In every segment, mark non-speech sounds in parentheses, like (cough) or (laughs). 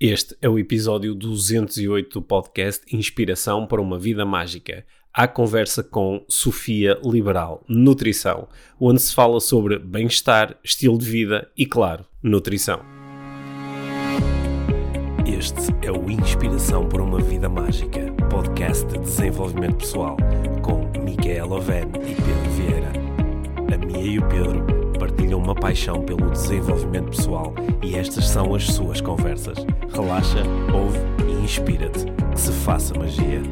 Este é o episódio 208 do podcast Inspiração para uma Vida Mágica. A conversa com Sofia Liberal, Nutrição, onde se fala sobre bem-estar, estilo de vida e, claro, nutrição. Este é o Inspiração para uma Vida Mágica, podcast de desenvolvimento pessoal, com Micaela Oven e Pedro Vieira. A Mia e o Pedro partilham uma paixão pelo desenvolvimento pessoal e estas são as suas conversas. Relaxa, ouve e inspira-te. Que se faça magia.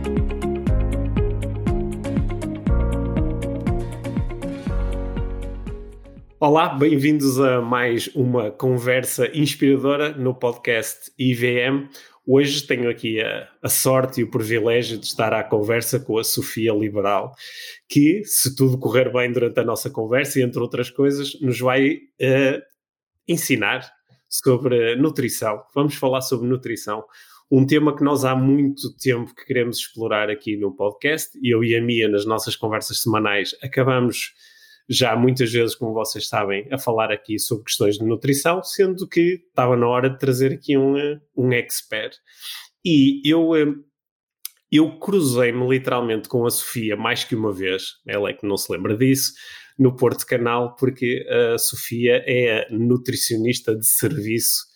Olá, bem-vindos a mais uma conversa inspiradora no podcast IVM. Hoje tenho aqui a, a, sorte e o privilégio de estar à conversa com a Sofia Liberal, que, se tudo correr bem durante a nossa conversa, e entre outras coisas, nos vai uh, ensinar sobre nutrição. Vamos falar sobre nutrição, um tema que nós há muito tempo que queremos explorar aqui no podcast. Eu e a Mia, nas nossas conversas semanais, acabamos já muitas vezes, como vocês sabem, a falar aqui sobre questões de nutrição, sendo que estava na hora de trazer aqui um, um expert. E eu, eh, eu cruzei-me literalmente com a Sofia mais que uma vez, ela é que não se lembra disso, no Porto Canal, porque a Sofia é a nutricionista de serviço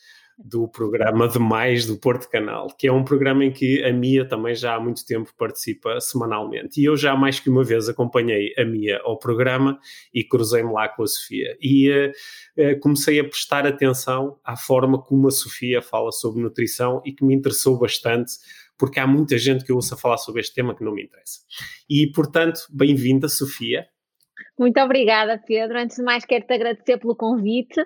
do programa de Mais do Porto Canal, que é um programa em que a Mia também já há muito tempo participa semanalmente. E eu já mais que uma vez acompanhei a Mia ao programa e cruzei-me lá com a Sofia. E uh, uh, comecei a prestar atenção à forma como a Sofia fala sobre nutrição e que me interessou bastante, porque há muita gente que eu ouço falar sobre este tema que não me interessa. E, portanto, bem-vinda, Sofia. Muito obrigada, Pedro. Antes de mais, quero-te agradecer pelo convite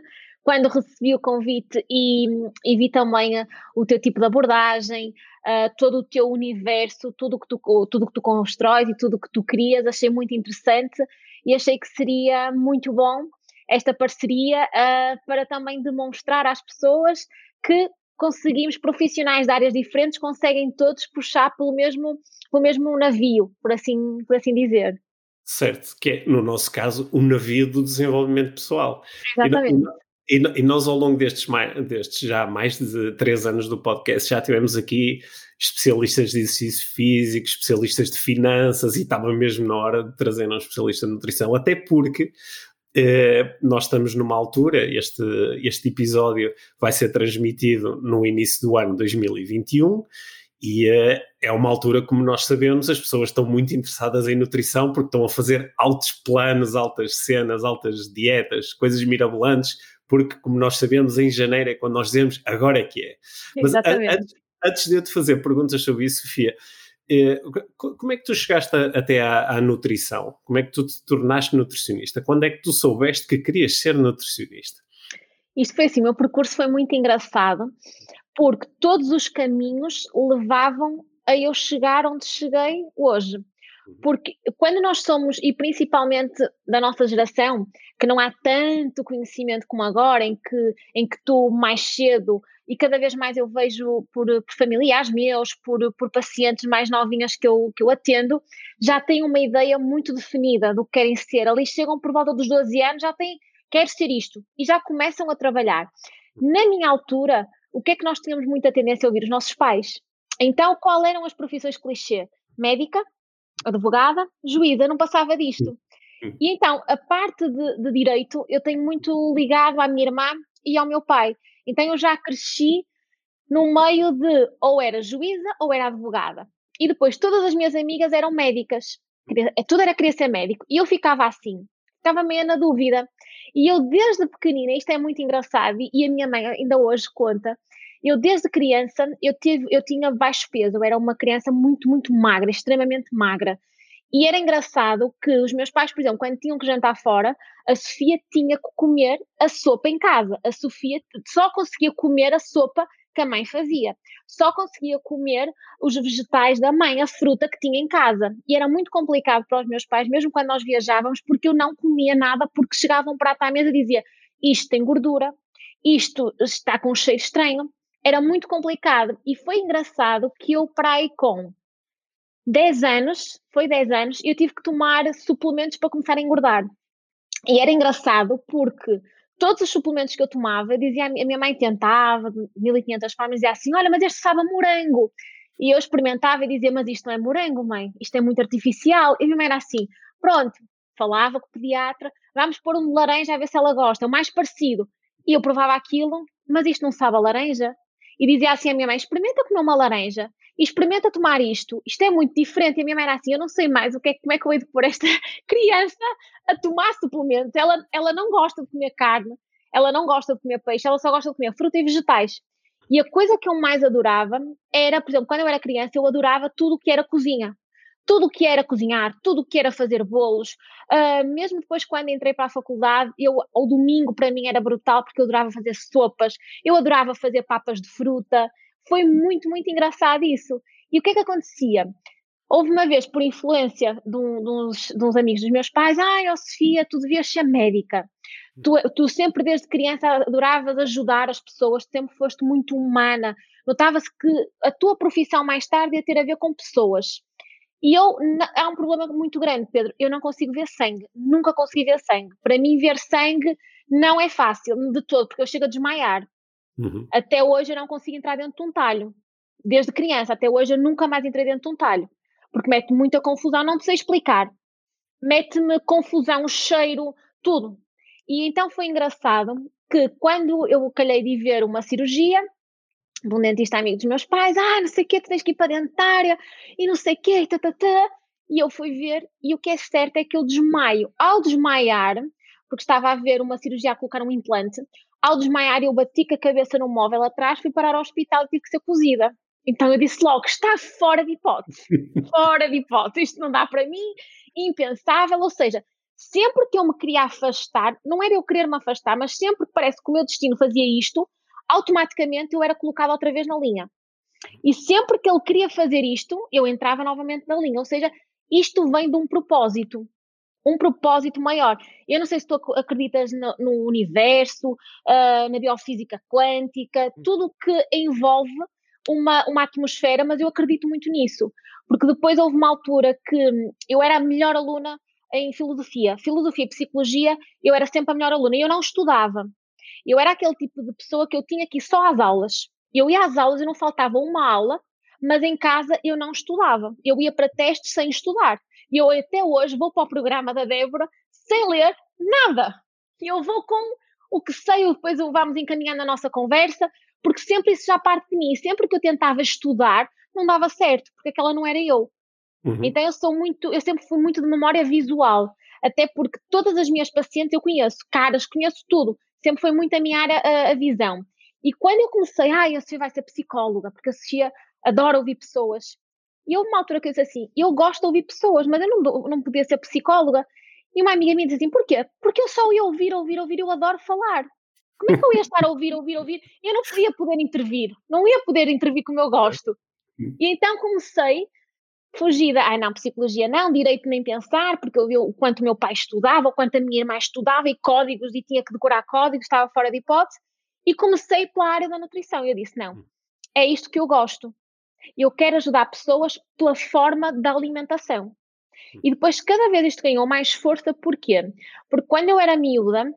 quando recebi o convite e, e vi também uh, o teu tipo de abordagem, uh, todo o teu universo, tudo que tu, tudo que tu constróis e tudo que tu crias, achei muito interessante e achei que seria muito bom esta parceria uh, para também demonstrar às pessoas que conseguimos, profissionais de áreas diferentes, conseguem todos puxar pelo mesmo, pelo mesmo navio, por assim, por assim dizer. Certo, que é, no nosso caso, o navio do desenvolvimento pessoal. Exatamente. E, e, nós, ao longo destes, destes já mais de três anos do podcast, já tivemos aqui especialistas de exercício físico, especialistas de finanças, e estava mesmo na hora de trazer um especialista de nutrição, até porque eh, nós estamos numa altura, este, este episódio vai ser transmitido no início do ano 2021, e uh, é uma altura, como nós sabemos, as pessoas estão muito interessadas em nutrição porque estão a fazer altos planos, altas cenas, altas dietas, coisas mirabolantes, porque, como nós sabemos, em janeiro é quando nós dizemos agora é que é. Mas antes, antes de eu te fazer perguntas sobre isso, Sofia, eh, como é que tu chegaste a, até à, à, nutrição? Como é que tu te tornaste nutricionista? Quando é que tu soubeste que querias ser nutricionista? Isto foi assim, o meu percurso foi muito engraçado, porque todos os caminhos levavam a eu chegar onde cheguei hoje. Uhum. Porque quando nós somos, e principalmente da nossa geração, que não há tanto conhecimento como agora, em que, em que tu mais cedo, e cada vez mais eu vejo por, por familiares meus, por, por pacientes mais novinhas que eu, que eu atendo, já têm uma ideia muito definida do que querem ser. Ali chegam por volta dos 12 anos, já têm, quero ser isto, e já começam a trabalhar. Na minha altura, o que é que nós tínhamos muita tendência a ouvir? Os nossos pais. Então, qual eram as profissões clichê? Médica, advogada, juíza, não passava disto. E então, a parte de, de, direito, eu tenho muito ligado à minha irmã e ao meu pai. Então, eu já cresci no meio de ou era juíza ou era advogada. E depois, todas as minhas amigas eram médicas. Tudo era querer ser médico. E eu ficava assim, ficava meio na dúvida. E eu, desde pequenina, isto é muito engraçado, e a minha mãe ainda hoje conta, eu desde criança, eu, tive, eu tinha baixo peso, eu era uma criança muito, muito magra, extremamente magra. E era engraçado que os meus pais, por exemplo, quando tinham que jantar fora, a Sofia tinha que comer a sopa em casa. A Sofia só conseguia comer a sopa que a mãe fazia. Só conseguia comer os vegetais da mãe, a fruta que tinha em casa. E era muito complicado para os meus pais, mesmo quando nós viajávamos, porque eu não comia nada, porque chegava um à mesa e dizia: Isto tem gordura, isto está com um cheiro estranho. Era muito complicado. E foi engraçado que eu, para aí com 10 anos, foi 10 anos, eu tive que tomar suplementos para começar a engordar. E era engraçado porque todos os suplementos que eu tomava, dizia, a minha mãe tentava, de 1500 formas, dizia assim, olha, mas este sabe a morango. E eu experimentava e dizia, mas isto não é morango, mãe, isto é muito artificial. E a minha mãe era assim, pronto, falava com o pediatra, vamos pôr um de laranja a ver se ela gosta, o mais parecido. E eu provava aquilo, mas isto não sabe a laranja. E dizia assim à minha mãe, experimenta comer uma laranja e experimenta tomar isto. Isto é muito diferente. E a minha mãe era assim, eu não sei mais o que é, como é que eu hei de pôr esta (laughs) criança a tomar suplementos. Ela, ela não gosta de comer carne, ela não gosta de comer peixe, ela só gosta de comer fruta e vegetais. E a coisa que eu mais adorava era, por exemplo, quando eu era criança, eu adorava tudo o que era cozinha. Tudo o que era cozinhar, tudo o que era fazer bolos. Uh, mesmo depois, quando entrei para a faculdade, eu, o domingo para mim era brutal, porque eu adorava fazer sopas, eu adorava fazer papas de fruta. Foi muito, muito engraçado isso. E o que é que acontecia? Houve uma vez, por influência de, um, de, uns, de uns, amigos dos meus pais, ai, oh Sofia, tu devias ser médica. Tu, tu, sempre, desde criança, adoravas ajudar as pessoas, sempre foste muito humana. Notava-se que a tua profissão mais tarde ia ter a ver com pessoas. E eu, há um problema muito grande, Pedro. Eu não consigo ver sangue. Nunca consegui ver sangue. Para mim, ver sangue não é fácil, de todo, porque eu chego a desmaiar. Uhum. Até hoje eu não consigo entrar dentro de um talho. Desde criança até hoje eu nunca mais entrei dentro de um talho. Porque mete muita confusão, não sei explicar. Mete-me confusão, cheiro, tudo. E então foi engraçado que quando eu calhei de ver uma cirurgia, de um dentista amigo dos meus pais, ah, não sei o quê, tu tens que ir para a dentária, e não sei o quê, e tatatá. E eu fui ver, e o que é certo é que eu desmaio. Ao desmaiar, porque estava a ver uma cirurgia a colocar um implante, ao desmaiar, eu bati com a cabeça no móvel atrás, fui parar ao hospital e tive que ser cozida. Então eu disse logo: está fora de hipótese. (laughs) fora de hipótese. Isto não dá para mim, impensável. Ou seja, sempre que eu me queria afastar, não era eu querer me afastar, mas sempre que parece que o meu destino fazia isto, automaticamente eu era colocada outra vez na linha. E sempre que ele queria fazer isto, eu entrava novamente na linha. Ou seja, isto vem de um propósito um propósito maior. Eu não sei se tu acreditas no, no universo, uh, na biofísica quântica, hum. tudo que envolve uma, uma atmosfera, mas eu acredito muito nisso, porque depois houve uma altura que eu era a melhor aluna em filosofia. Filosofia e psicologia, eu era sempre a melhor aluna e eu não estudava. Eu era aquele tipo de pessoa que eu tinha que ir só às aulas. Eu ia às aulas e não faltava uma aula, mas em casa eu não estudava. Eu ia para testes sem estudar. E eu até hoje vou para o programa da Débora sem ler nada. E eu vou com o que sei, depois vamos encaminhando a nossa conversa, porque sempre isso já parte de mim. Sempre que eu tentava estudar, não dava certo, porque aquela não era eu. Uhum. Então eu sou muito, eu sempre fui muito de memória visual, até porque todas as minhas pacientes eu conheço, caras, conheço tudo. Sempre foi muito a minha área a, a visão. E quando eu comecei, ah, eu sei vai ser psicóloga, porque a Sofia adora ouvir pessoas. E houve uma altura que eu disse assim: eu gosto de ouvir pessoas, mas eu não, não podia ser psicóloga. E uma amiga minha disse assim: porquê? Porque eu só ia ouvir, ouvir, ouvir, eu adoro falar. Como é que eu ia estar a ouvir, ouvir, ouvir? Eu não podia poder intervir, não ia poder intervir como eu gosto. E então comecei, fugida, ai não, psicologia não, direito nem pensar, porque eu vi o quanto meu pai estudava, o quanto a minha irmã estudava, e códigos, e tinha que decorar códigos, estava fora de hipótese, e comecei pela área da nutrição. E eu disse: não, hum. é isto que eu gosto. Eu quero ajudar pessoas pela forma da alimentação. Hum. E depois, cada vez isto ganhou mais força, porquê? Porque quando eu era miúda,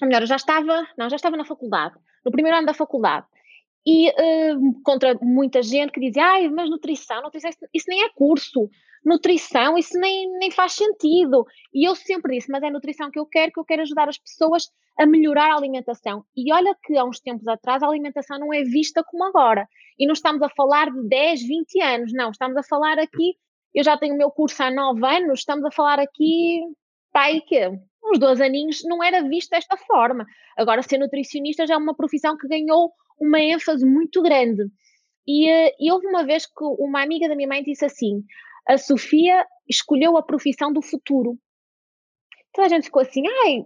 ou melhor, eu já estava, não, já estava na faculdade, no primeiro ano da faculdade, e uh, contra muita gente que dizia, ai, mas nutrição, nutrição, isso, nem é curso, nutrição, isso nem, nem faz sentido. E eu sempre disse, mas é nutrição que eu quero, que eu quero ajudar as pessoas a melhorar a alimentação. E olha que há uns tempos atrás a alimentação não é vista como agora. E não estamos a falar de 10, 20 anos, não, estamos a falar aqui, eu já tenho o meu curso há 9 anos, estamos a falar aqui, pai, que uns 12 aninhos não era visto desta forma. Agora, ser nutricionista já é uma profissão que ganhou uma ênfase muito grande. E, uh, e houve uma vez que uma amiga da minha mãe disse assim: a Sofia escolheu a profissão do futuro. Então a gente ficou assim, ai,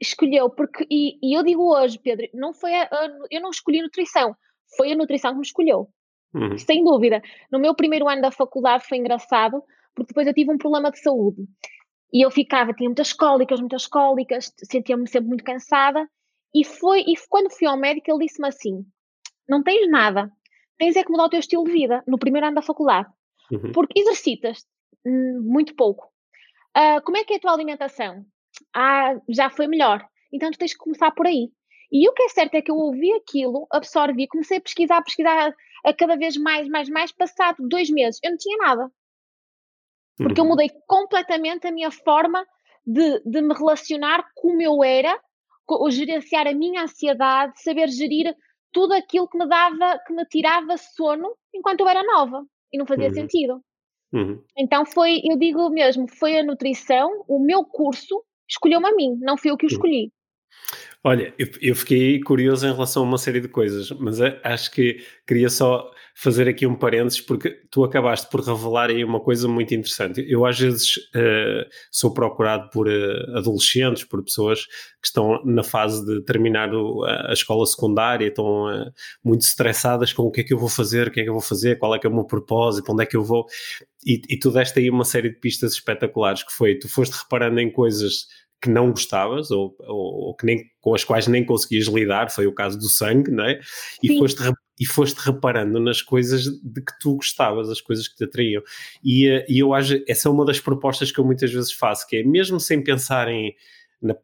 escolheu, porque, e, e eu digo hoje, Pedro, não foi a, a, eu não escolhi nutrição, foi a nutrição que me escolheu. Uhum. Sem dúvida. No meu primeiro ano da faculdade foi engraçado, porque depois eu tive um problema de saúde. E eu ficava, tinha muitas cólicas, muitas cólicas, sentia-me sempre muito cansada. E foi, e quando fui ao médico, ele disse-me assim: não tens nada, tens é que mudar o teu estilo de vida no primeiro ano da faculdade, uhum. porque exercitas hum, muito pouco. Uh, como é que é a tua alimentação? Ah, já foi melhor. Então tu tens que começar por aí. E o que é certo é que eu ouvi aquilo, absorvi, comecei a pesquisar, a pesquisar a cada vez mais, mais, mais. Passado dois meses, eu não tinha nada. Porque uhum. eu mudei completamente a minha forma de, de me relacionar como eu era, gerenciar a minha ansiedade, saber gerir tudo aquilo que me dava, que me tirava sono enquanto eu era nova e não fazia uhum. sentido. Uhum. Então foi, eu digo mesmo, foi a nutrição, o meu curso escolheu-me a mim, não fui eu que o uhum. escolhi. Olha, eu, eu, fiquei curioso em relação a uma série de coisas, mas acho que queria só fazer aqui um parênteses, porque tu acabaste por revelar aí uma coisa muito interessante. Eu, às vezes, uh, sou procurado por uh, adolescentes, por pessoas que estão na fase de terminar o, a, escola secundária, estão uh, muito estressadas com o que é que eu vou fazer, o que é que eu vou fazer, qual é que é o meu propósito, onde é que eu vou. E, e tu deste aí uma série de pistas espetaculares, que foi, tu foste reparando em coisas que não gostavas ou, ou, ou, que nem, com as quais nem conseguias lidar, foi o caso do sangue, não é? E foste, e foste reparando nas coisas de que tu gostavas, as coisas que te atraíam. E, eh, e eu acho, essa é uma das propostas que eu muitas vezes faço, que é mesmo sem pensar em na,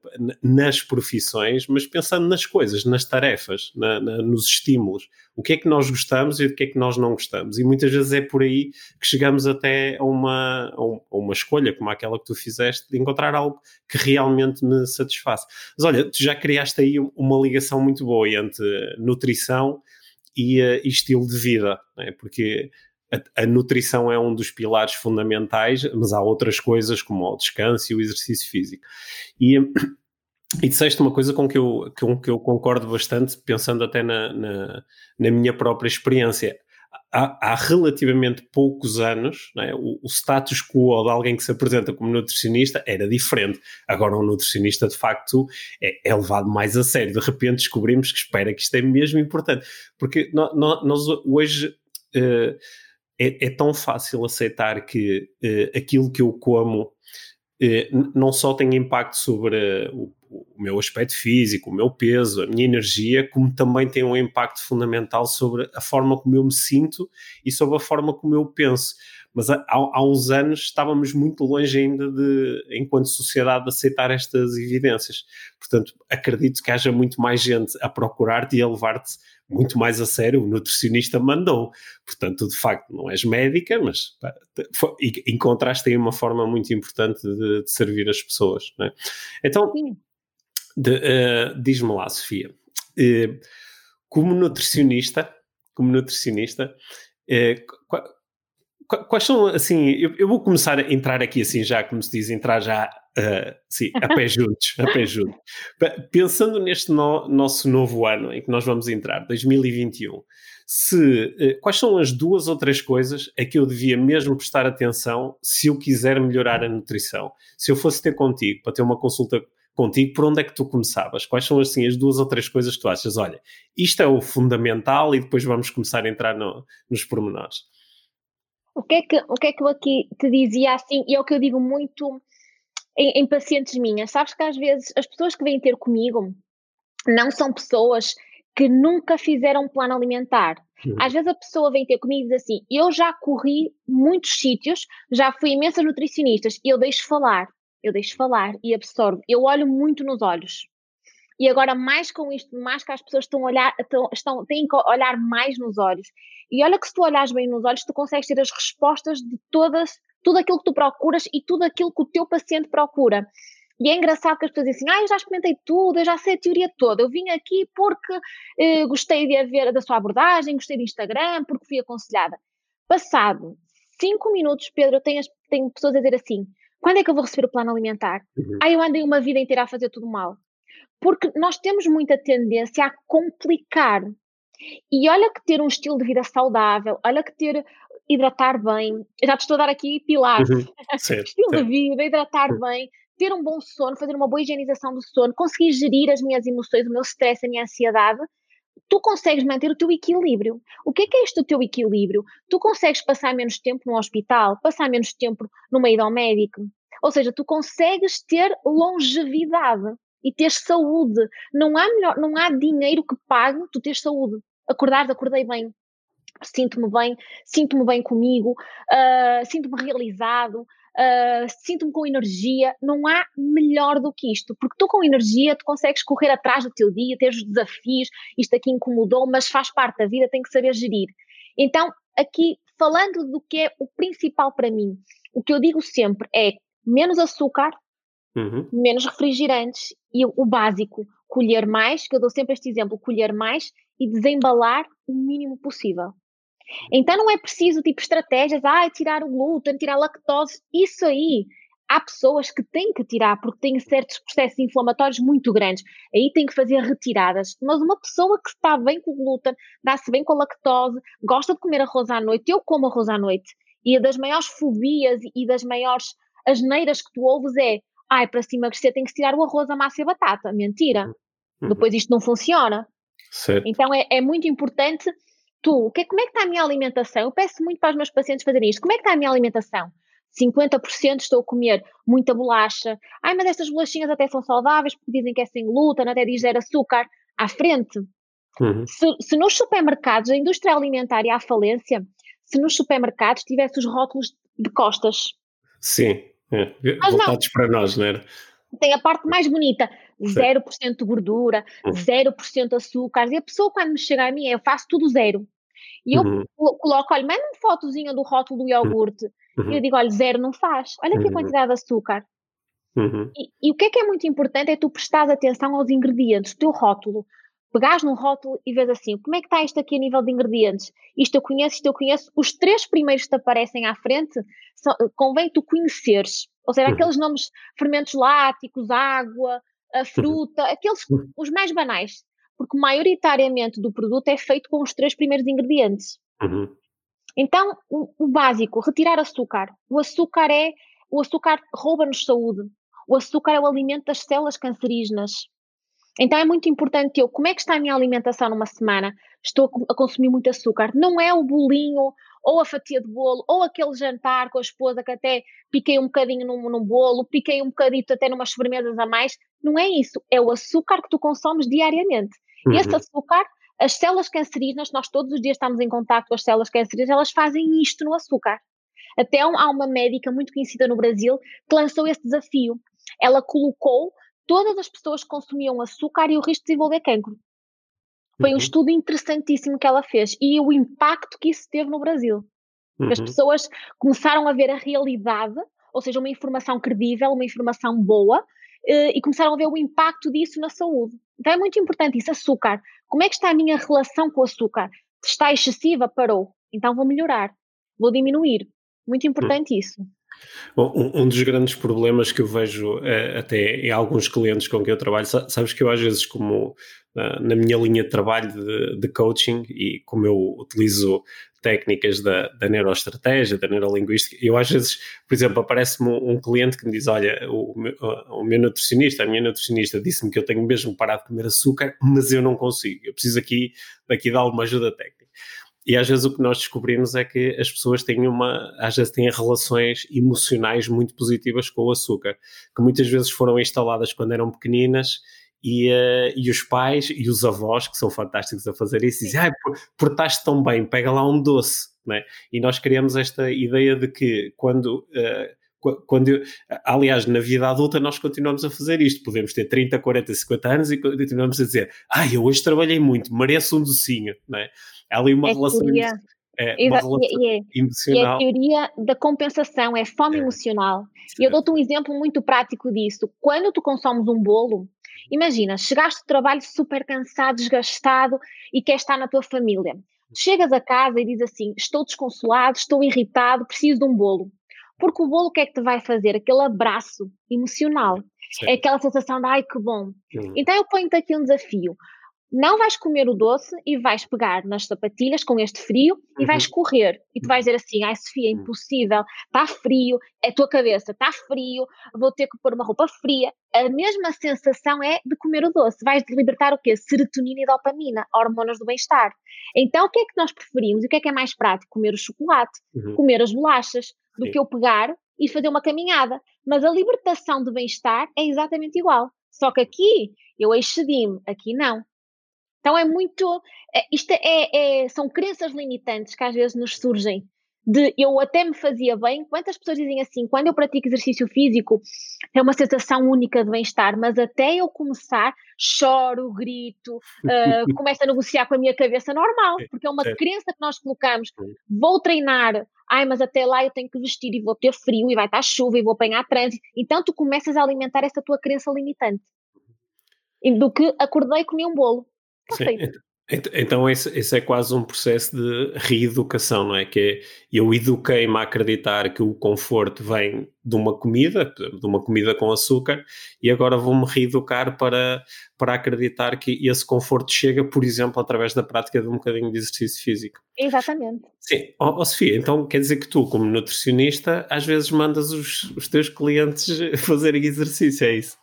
nas profissões, mas pensando nas coisas, nas tarefas, na, na, nos estímulos. O que é que nós gostamos e o que é que nós não gostamos. E muitas vezes é por aí que chegamos até a uma, a uma escolha, como aquela que tu fizeste, de encontrar algo que realmente me satisfaça. Mas olha, tu já criaste aí uma ligação muito boa entre nutrição e, uh, e estilo de vida, é? porque a, nutrição é um dos pilares fundamentais, mas há outras coisas como o descanso e o exercício físico. E, e disseste uma coisa com que eu, com que eu concordo bastante, pensando até na, na, na minha própria experiência. Há, há, relativamente poucos anos, é? o, o, status quo de alguém que se apresenta como nutricionista era diferente. Agora, um nutricionista, de facto, é, é levado mais a sério. De repente, descobrimos que espera que isto é mesmo importante. Porque nós, nós hoje. Uh, é, é tão fácil aceitar que uh, aquilo que eu como uh, não só tem impacto sobre uh, o, o, meu aspecto físico, o meu peso, a minha energia, como também tem um impacto fundamental sobre a forma como eu me sinto e sobre a forma como eu penso. Mas há, há uns anos estávamos muito longe ainda de, enquanto sociedade, de aceitar estas evidências. Portanto, acredito que haja muito mais gente a procurar-te e a levar-te muito mais a sério, o nutricionista mandou. Portanto, de facto, não és médica, mas pá, encontraste aí uma forma muito importante de, de servir as pessoas. É? Então, uh, diz-me lá, Sofia, uh, como nutricionista, como nutricionista, uh, quais são, assim, eu, eu, vou começar a entrar aqui assim já, como se diz, entrar já Uh, sim, a pé (laughs) juntos, a pé juntos. Pensando neste no, nosso novo ano em que nós vamos entrar, 2021, se, uh, quais são as duas ou três coisas a que eu devia mesmo prestar atenção se eu quiser melhorar a nutrição? Se eu fosse ter contigo, para ter uma consulta contigo, por onde é que tu começavas? Quais são assim as duas ou três coisas que tu achas? Olha, isto é o fundamental e depois vamos começar a entrar no, nos pormenores. O que, é que, o que é que eu aqui te dizia assim, e é o que eu digo muito em, em pacientes minhas. Sabes que às vezes as pessoas que vêm ter comigo não são pessoas que nunca fizeram um plano alimentar. Às vezes a pessoa vem ter comigo e diz assim: Eu já corri muitos sítios, já fui imensas nutricionistas, e eu deixo falar, eu deixo falar e absorvo. Eu olho muito nos olhos. E agora, mais com isto, mais que as pessoas estão a olhar, estão, estão, têm que olhar mais nos olhos. E olha que se tu olhares bem nos olhos, tu consegues ter as respostas de todas tudo aquilo que tu procuras e tudo aquilo que o teu paciente procura. E é engraçado que as pessoas dizem assim, ah, eu já experimentei tudo, eu já sei a teoria toda, eu vim aqui porque eh, gostei de ver da sua abordagem, gostei do Instagram, porque fui aconselhada. Passado cinco minutos, Pedro, eu tenho, tenho pessoas a dizer assim, quando é que eu vou receber o plano alimentar? Uhum. Ah, eu andei uma vida inteira a fazer tudo mal. Porque nós temos muita tendência a complicar. E olha que ter um estilo de vida saudável, olha que ter hidratar bem. já te estou a dar aqui pilares. Uhum. (laughs) Estilo de vida, hidratar uhum. bem, ter um bom sono, fazer uma boa higienização do sono, conseguir gerir as minhas emoções, o meu stress, a minha ansiedade. Tu consegues manter o teu equilíbrio. O que é que é este o teu equilíbrio? Tu consegues passar menos tempo no hospital, passar menos tempo numa ida ao médico. Ou seja, tu consegues ter longevidade e ter saúde. Não há, melhor, não há dinheiro que pague tu ter saúde. Acordar, acordei bem, sinto-me bem, sinto-me bem comigo, uh, sinto-me realizado, uh, sinto-me com energia. Não há melhor do que isto, porque tu com energia, tu consegues correr atrás do teu dia, ter os desafios, isto aqui incomodou, mas faz parte da vida, tem que saber gerir. Então, aqui, falando do que é o principal para mim, o que eu digo sempre é menos açúcar, uhum. menos refrigerantes e o básico, colher mais, que eu dou sempre este exemplo, colher mais e desembalar o mínimo possível. Então não é preciso tipo estratégias, ah, tirar o glúten, tirar a lactose, isso aí há pessoas que têm que tirar porque têm certos processos inflamatórios muito grandes. Aí tem que fazer retiradas. Mas uma pessoa que está bem com o glúten, dá-se bem com a lactose, gosta de comer arroz à noite, eu como arroz à noite. E das maiores fobias e das maiores asneiras que tu ouves é ai, para se emagrecer tem que tirar o arroz, a massa e a batata. Mentira. Uhum. Depois isto não funciona. Certo. Então é, é muito importante tu, que, como é que está a minha alimentação? Eu peço muito para os meus pacientes fazerem isto. Como é que está a minha alimentação? 50% estou a comer muita bolacha. Ai, mas estas bolachinhas até são saudáveis porque dizem que é sem glúten, até diz zero açúcar. À frente. Uhum. Se, se, nos supermercados, a indústria alimentar e a falência, se nos supermercados tivesse os rótulos de costas. Sim, é. voltados não. para nós, não era? Tem a parte mais bonita, 0% de gordura, uhum. 0% de açúcar. E a pessoa, quando me chega a mim, eu faço tudo zero. E eu uhum. coloco, olha, manda-me fotozinha do rótulo do iogurte. Uhum. E eu digo, olha, zero não faz. Olha aqui a uhum. quantidade de açúcar. Uhum. E, e, o que é que é muito importante é tu prestar atenção aos ingredientes, o teu rótulo. Pegares num rótulo e vês assim, como é que está isto aqui a nível de ingredientes? Isto eu conheço, isto eu conheço. Os três primeiros que te aparecem à frente, são, convém tu conheceres. Ou seja, uhum. aqueles nomes, fermentos láticos, água, a fruta, aqueles, os mais banais porque maioritariamente do produto é feito com os três primeiros ingredientes. Uhum. Então, o, o, básico, retirar açúcar. O açúcar é, o açúcar rouba-nos saúde. O açúcar é o alimento das células cancerígenas. Então é muito importante eu, como é que está a minha alimentação numa semana? Estou a consumir muito açúcar. Não é o bolinho, ou a fatia de bolo, ou aquele jantar com a esposa que até piquei um bocadinho num, num bolo, piquei um bocadito até numas sobremesas a mais. Não é isso. É o açúcar que tu consomes diariamente. Uhum. Esse açúcar, as células cancerígenas, nós todos os dias estamos em contato com as células cancerígenas, elas fazem isto no açúcar. Até há uma médica muito conhecida no Brasil que lançou esse desafio. Ela colocou todas as pessoas que consumiam açúcar e o risco de desenvolver cancro. Foi uhum. um estudo interessantíssimo que ela fez e o impacto que isso teve no Brasil. Uhum. As pessoas começaram a ver a realidade, ou seja, uma informação credível, uma informação boa, eh, e começaram a ver o impacto disso na saúde. Então é muito importante isso, açúcar. Como é que está a minha relação com o açúcar? Está excessiva? Parou. Então vou melhorar, vou diminuir. Muito importante hum. isso. Bom, um, dos grandes problemas que eu vejo é, até em alguns clientes com quem eu trabalho, sabes que eu às vezes como na, minha linha de trabalho de, de, coaching e como eu utilizo técnicas da, da neuroestratégia, da neurolinguística, eu às vezes, por exemplo, aparece-me um, cliente que me diz, olha, o, o meu nutricionista, a minha nutricionista disse-me que eu tenho mesmo parado de comer açúcar, mas eu não consigo, eu preciso aqui, daqui de alguma ajuda técnica. E às vezes o que nós descobrimos é que as pessoas têm uma, às vezes têm relações emocionais muito positivas com o açúcar, que muitas vezes foram instaladas quando eram pequeninas e, uh, e os pais e os avós, que são fantásticos a fazer isso, dizem, ah, portaste tão bem, pega lá um doce, né? E nós criamos esta ideia de que quando... Uh, quando eu, aliás, na vida adulta nós continuamos a fazer isto. Podemos ter 30, 40, 50 anos e continuamos a dizer, ah, eu hoje trabalhei muito, mereço um docinho, não é? Há ali uma é relação, é, uma relação e, é, emocional. É a teoria da compensação, é fome é. emocional. E eu dou-te um exemplo muito prático disso. Quando tu consomes um bolo, imagina, chegaste do trabalho super cansado, desgastado e queres estar na tua família. Chegas a casa e dizes assim: Estou desconsolado, estou irritado, preciso de um bolo. Porque o bolo o que é que te vai fazer? Aquele abraço emocional. Sim. É aquela sensação de ai que bom. Uhum. Então eu ponho-te aqui um desafio não vais comer o doce e vais pegar nas sapatilhas com este frio e vais uhum. correr. E tu vais dizer assim: ai Sofia, é uhum. impossível, está frio, é a tua cabeça, está frio, vou ter que pôr uma roupa fria. A mesma sensação é de comer o doce. Vais libertar o quê? Serotonina e dopamina, hormonas do bem-estar. Então o que é que nós preferimos? E o que é que é mais prático? Comer o chocolate, uhum. comer as bolachas, do Sim. que eu pegar e fazer uma caminhada. Mas a libertação de bem-estar é exatamente igual. Só que aqui eu excedi-me, aqui não. Então é muito. É, isto é, é, são crenças limitantes que às vezes nos surgem de eu até me fazia bem. Quantas pessoas dizem assim, quando eu pratico exercício físico, é uma sensação única de bem-estar, mas até eu começar, choro, grito, uh, (laughs) começo a negociar com a minha cabeça normal, porque é uma é. crença que nós colocamos. Vou treinar, ai, mas até lá eu tenho que vestir e vou ter frio e vai estar chuva e vou apanhar trânsito. Então tu começas a alimentar essa tua crença limitante. Do que acordei e comi um bolo. Está feito. Então esse, esse, é quase um processo de reeducação, não é? Que é, eu eduquei-me a acreditar que o conforto vem de uma comida, de uma comida com açúcar, e agora vou-me reeducar para, para acreditar que esse conforto chega, por exemplo, através da prática de um bocadinho de exercício físico. Exatamente. Sim. Oh, oh Sofia, então quer dizer que tu, como nutricionista, às vezes mandas os, os teus clientes (laughs) fazerem exercício, é isso?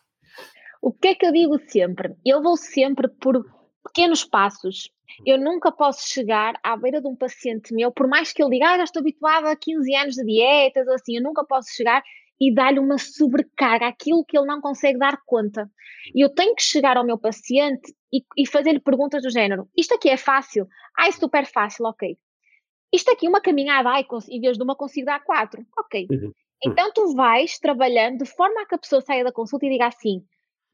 O que é que eu digo sempre? Eu vou sempre por pequenos passos. Eu nunca posso chegar à beira de um paciente meu, por mais que ele diga, ah, já estou habituada a 15 anos de dietas, ou assim, eu nunca posso chegar e dar-lhe uma sobrecarga, aquilo que ele não consegue dar conta. E eu tenho que chegar ao meu paciente e, e fazer-lhe perguntas do género: isto aqui é fácil? Ai, super fácil, ok. Isto aqui, uma caminhada, ai, em vez de uma, consigo dar quatro, ok. Uhum. Então tu vais trabalhando de forma a que a pessoa saia da consulta e diga assim: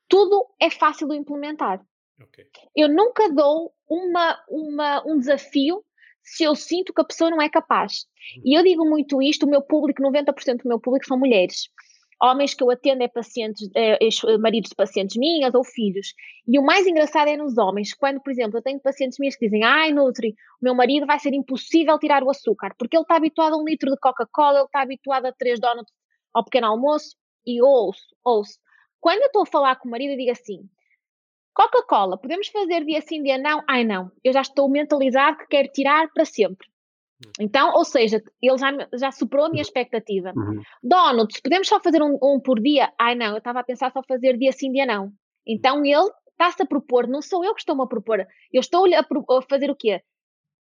tudo é fácil de implementar. Okay. Eu nunca dou uma, uma, um desafio se eu sinto que a pessoa não é capaz. Uhum. E eu digo muito isto, o meu público, 90% do meu público são mulheres. Homens que eu atendo é pacientes, é, é, maridos de pacientes minhas ou filhos. E o mais engraçado é nos homens, quando, por exemplo, eu tenho pacientes minhas que dizem, ai, Nutri, o meu marido vai ser impossível tirar o açúcar, porque ele está habituado a um litro de Coca-Cola, ele está habituado a três donuts ao pequeno almoço, e ouço, ouço. Quando eu estou a falar com o marido, eu digo assim, Coca-Cola, podemos fazer dia sim, dia não? Ai não, eu já estou mentalizado que quero tirar para sempre. Hum. Então, ou seja, ele já, já superou a minha expectativa. Uhum. Donuts, podemos só fazer um, um, por dia? Ai não, eu estava a pensar só fazer dia sim, dia não. Então ele está-se a propor, não sou eu que estou-me a propor, eu estou a, a fazer o quê?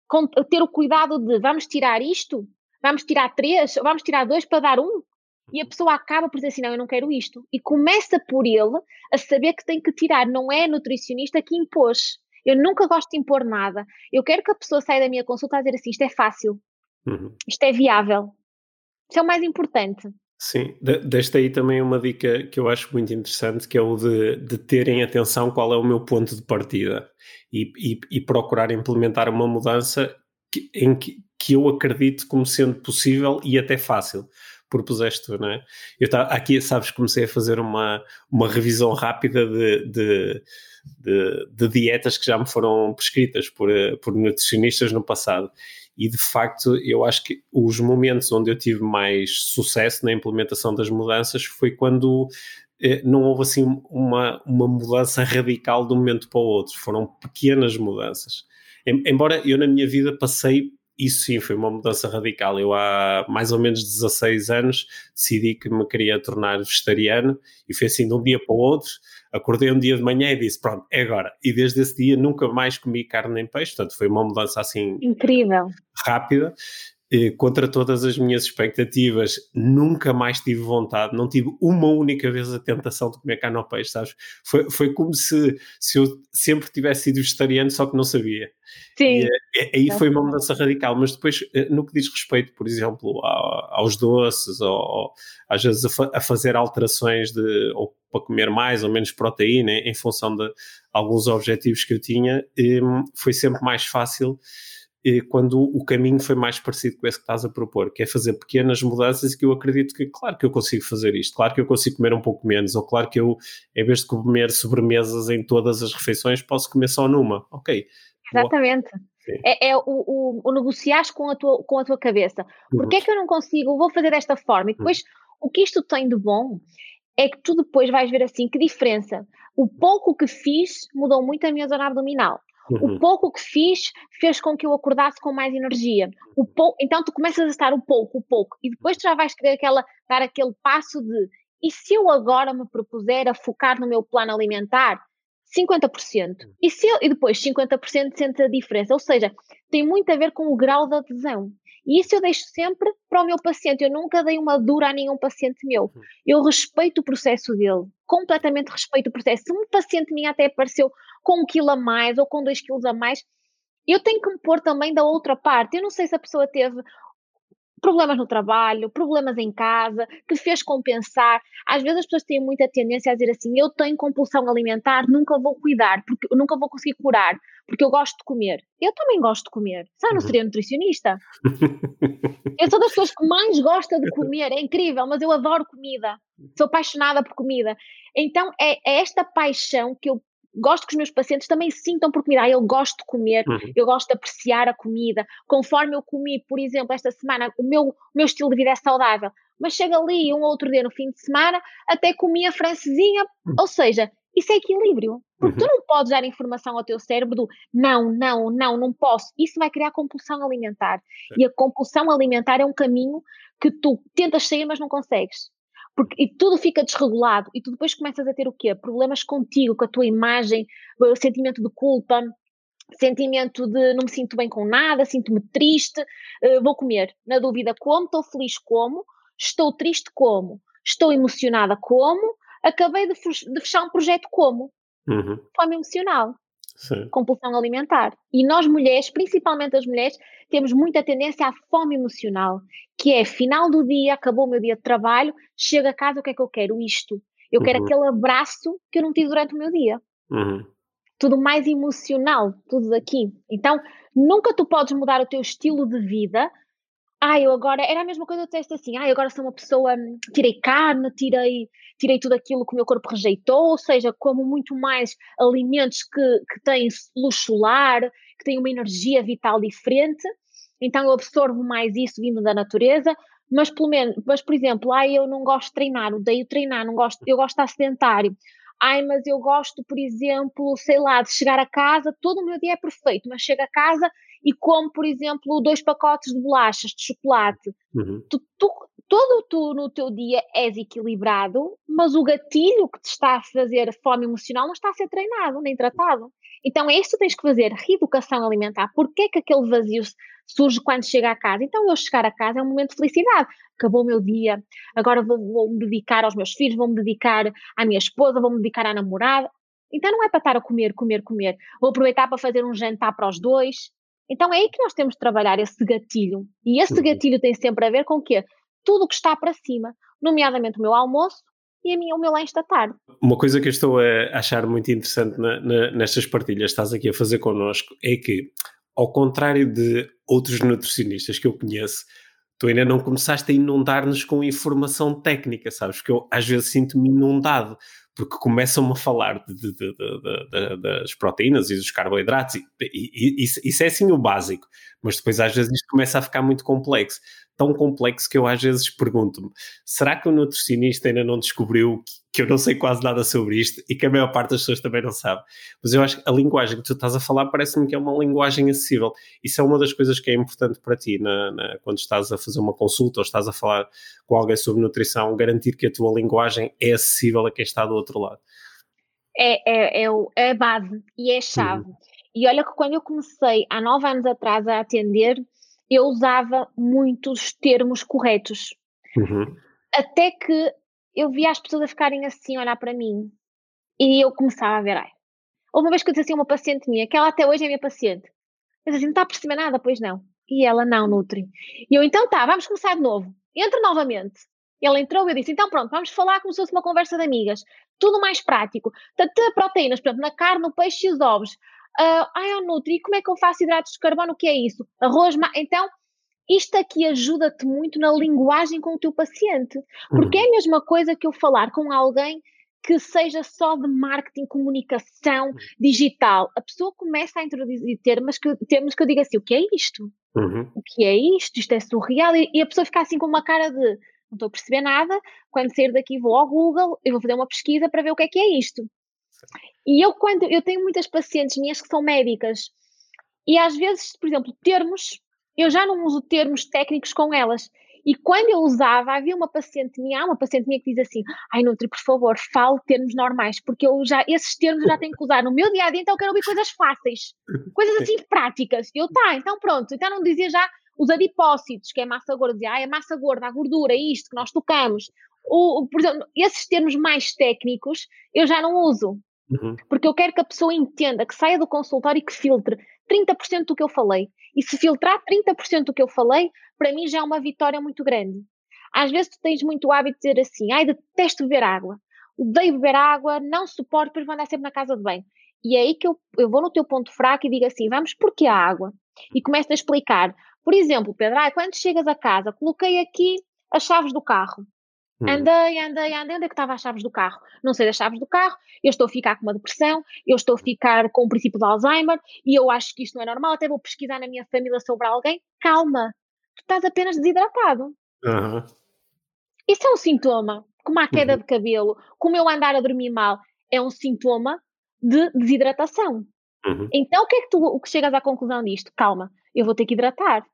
Com, ter o cuidado de vamos tirar isto, vamos tirar três, vamos tirar dois para dar um? E a pessoa acaba por dizer assim: não, eu não quero isto. E começa por ele a saber que tem que tirar. Não é a nutricionista que impôs. Eu nunca gosto de impor nada. Eu quero que a pessoa saia da minha consulta a dizer assim: isto é fácil, uhum. isto é viável. Isso é o mais importante. Sim, desta aí também uma dica que eu acho muito interessante, que é o de, de terem atenção qual é o meu ponto de partida e, e, e procurar implementar uma mudança que, em que, que eu acredito como sendo possível e até fácil propuseste não é? Eu tá, aqui, sabes, comecei a fazer uma, uma revisão rápida de, de, de, de dietas que já me foram prescritas por, por nutricionistas no passado. E de facto, eu acho que os momentos onde eu tive mais sucesso na implementação das mudanças foi quando eh, não houve assim uma, uma mudança radical de um momento para o outro, foram pequenas mudanças. Embora eu na minha vida passei isso sim foi uma mudança radical. Eu há mais ou menos 16 anos decidi que me queria tornar vegetariano e foi assim de um dia para o outro. Acordei um dia de manhã e disse: Pronto, é agora. E desde esse dia nunca mais comi carne nem peixe. Portanto, foi uma mudança assim. Incrível. Rápida contra todas as minhas expectativas, nunca mais tive vontade, não tive uma única vez a tentação de comer carne ou peixe, sabes? Foi, foi como se, se eu sempre tivesse sido vegetariano, só que não sabia. Sim. E, eh, aí foi uma mudança radical, mas depois, eh, no que diz respeito, por exemplo, aos doces, ou, às vezes a, fa a, fazer alterações de, ou para comer mais ou menos proteína, em, em função de alguns objetivos que eu tinha, hum, foi sempre mais fácil quando o caminho foi mais parecido com esse que estás a propor, que é fazer pequenas mudanças e que eu acredito que, claro que eu consigo fazer isto, claro que eu consigo comer um pouco menos, ou claro que eu, em vez de comer sobremesas em todas as refeições, posso comer só numa, ok. Exatamente. É, é, o, o, o negociar com a tua, com a tua cabeça. Uhum. Porquê é que eu não consigo? Vou fazer desta forma. E uhum. depois, o que isto tem de bom é que tu depois vais ver assim, que diferença. O pouco que fiz mudou muito a minha zona abdominal. Uhum. O pouco que fiz fez com que eu acordasse com mais energia. O pouco, então tu começas a estar o pouco, o pouco, e depois tu já vais querer aquela, dar aquele passo de e se eu agora me propuser a focar no meu plano alimentar, 50%. Uhum. E, se eu, e depois 50% sente a diferença. Ou seja, tem muito a ver com o grau de adesão. E isso eu deixo sempre para o meu paciente. Eu nunca dei uma dura a nenhum paciente meu. Uhum. Eu respeito o processo dele, completamente respeito o processo. Se um paciente minha até apareceu com um quilo a mais ou com dois quilos a mais, eu tenho que me pôr também da outra parte. Eu não sei se a pessoa teve problemas no trabalho, problemas em casa, que fez compensar. Às vezes as pessoas têm muita tendência a dizer assim: eu tenho compulsão alimentar, nunca vou cuidar, porque nunca vou conseguir curar, porque eu gosto de comer. Eu também gosto de comer, só não uhum. seria nutricionista. eu sou das pessoas que mais gosta de comer, é incrível, mas eu adoro comida, sou apaixonada por comida. Então é, é esta paixão que eu gosto que os meus pacientes também sintam por comida. Ah, eu gosto de comer, uhum. eu gosto de apreciar a comida. Conforme eu comi, por exemplo, esta semana, o meu, o meu estilo de vida é saudável, mas chega ali um outro dia no fim de semana, até comi a francesinha. Uhum. Ou seja, isso é equilíbrio. Porque uhum. tu não podes dar informação ao teu cérebro do não, não, não, não posso. Isso vai criar compulsão alimentar. E a compulsão alimentar é um caminho que tu tentas sair, mas não consegues. Porque, e tudo fica desregulado e tu depois começas a ter o quê? Problemas contigo, com a tua imagem, o sentimento de culpa, sentimento de não me sinto bem com nada, sinto-me triste, uh, vou comer. Na dúvida, como? Estou feliz como? Estou triste como? Estou emocionada como? Acabei de, de fechar um projeto como? Uhum. Fome emocional. Sim. compulsão alimentar. E nós mulheres, principalmente as mulheres, temos muita tendência à fome emocional, que é final do dia, acabou o meu dia de trabalho, chego a casa, o que é que eu quero? Isto. Eu quero uhum. aquele abraço que eu não tive durante o meu dia. Uhum. Tudo mais emocional, tudo daqui. Então, nunca tu podes mudar o teu estilo de vida. Ah, eu agora, era a mesma coisa eu disseste assim, ah, agora sou uma pessoa, hum, tirei carne, tirei tirei tudo aquilo que o meu corpo rejeitou, ou seja, como muito mais alimentos que, que têm luz solar, que têm uma energia vital diferente, então eu absorvo mais isso vindo da natureza, mas pelo menos, mas por exemplo, ai, eu não gosto de treinar, odeio treinar, não gosto, eu gosto de estar sedentário. Ai, mas eu gosto, por exemplo, sei lá, de chegar a casa, todo o meu dia é perfeito, mas chego a casa e como, por exemplo, dois pacotes de bolachas de chocolate. Uhum. Tu, tu, todo tu no teu dia és equilibrado, mas o gatilho que te está a fazer fome emocional não está a ser treinado nem tratado. Então é isso que tens que fazer, reeducação alimentar. Porquê é que aquele vazio surge quando chega a casa? Então eu chegar a casa é um momento de felicidade. Acabou o meu dia, agora vou, vou me dedicar aos meus filhos, vou me dedicar à minha esposa, vou me dedicar à namorada. Então não é para estar a comer, comer, comer. Vou aproveitar para fazer um jantar para os dois. Então é aí que nós temos de trabalhar esse gatilho. E esse gatilho tem sempre a ver com o quê? tudo o que está para cima, nomeadamente o meu almoço e a minha, o meu lanche da tarde. Uma coisa que eu estou a achar muito interessante na, na, nestas partilhas que estás aqui a fazer connosco é que, ao contrário de outros nutricionistas que eu conheço, tu ainda não começaste a inundar-nos com informação técnica, sabes? Porque eu às vezes sinto-me inundado, porque começam-me a falar de, de, de, das proteínas e dos carboidratos, e, e, e, isso é assim o básico, mas depois às vezes isto começa a ficar muito complexo tão complexo que eu às vezes pergunto-me: será que o nutricionista ainda não descobriu que, que, eu não sei quase nada sobre isto e que a maior parte das pessoas também não sabe? Mas eu acho que a linguagem que tu estás a falar parece-me que é uma linguagem acessível. Isso é uma das coisas que é importante para ti na, na, quando estás a fazer uma consulta ou estás a falar com alguém sobre nutrição, garantir que a tua linguagem é acessível a quem está do outro lado. É, é, é, é a base e é a chave. Uhum. E olha que quando eu comecei há nove anos atrás a atender, eu usava muitos termos corretos. Uhum. Até que eu via as pessoas a ficarem assim a olhar para mim. E eu começava a ver, ai. Houve uma vez que eu disse assim a uma paciente minha, que ela até hoje é minha paciente. Disse assim, não está a perceber nada? Pois não. E ela, não, Nutri. E eu, então tá, vamos começar de novo. Entra novamente. Ele entrou e eu disse, então pronto, vamos falar como se fosse uma conversa de amigas. Tudo mais prático. Tanto proteínas, por exemplo, na carne, no peixe e os ovos. Uh, ai, oh, Nutri, como é que eu faço hidratos de carbono? O que é isso? Arroz, ma... então, isto aqui ajuda-te muito na linguagem com o teu paciente, porque uhum. é a mesma coisa que eu falar com alguém que seja só de marketing, comunicação uhum. digital. A pessoa começa a introduzir termos que, termos que eu digo assim: o que é isto? Uhum. O que é isto? Isto é surreal. E, e, a pessoa fica assim com uma cara de não estou a perceber nada. Quando sair daqui, vou ao Google, eu vou fazer uma pesquisa para ver o que é que é isto. E eu, quando eu tenho muitas pacientes minhas que são médicas, e às vezes, por exemplo, termos, eu já não uso termos técnicos com elas. E quando eu usava, havia uma paciente minha, uma paciente minha que diz assim: Ai, Nutri, por favor, fale termos normais, porque eu já, esses termos eu já tenho que usar no meu dia a dia, então eu quero ouvir coisas fáceis, coisas assim práticas. Eu, tá, então pronto, então não dizia já os adipócitos, que é massa gorda, dizia, ah, é massa gorda, a gordura, isto que nós tocamos. O, por exemplo, esses termos mais técnicos eu já não uso. Uhum. Porque eu quero que a pessoa entenda, que saia do consultório e que filtre 30% do que eu falei. E se filtrar 30% do que eu falei, para mim já é uma vitória muito grande. Às vezes tu tens muito hábito de dizer assim, ai, detesto beber água. Odeio beber água, não suporto, depois vou andar sempre na casa de banho. E é aí que eu, eu vou no teu ponto fraco e digo assim, vamos porque a água? E começo a explicar. Por exemplo, Pedro, ai, quando chegas a casa, coloquei aqui as chaves do carro. Hum. Andei, andei, andei, onde é que estavam as chaves do carro? Não sei das chaves do carro, eu estou a ficar com uma depressão, eu estou a ficar com o princípio de Alzheimer e eu acho que isto não é normal, até vou pesquisar na minha família sobre alguém. Calma, tu estás apenas desidratado. Uhum. Isso é um sintoma, como a queda uhum. de cabelo, como eu andar a dormir mal, é um sintoma de desidratação. Uhum. Então o que é que tu o que chegas à conclusão disto? Calma, eu vou ter que hidratar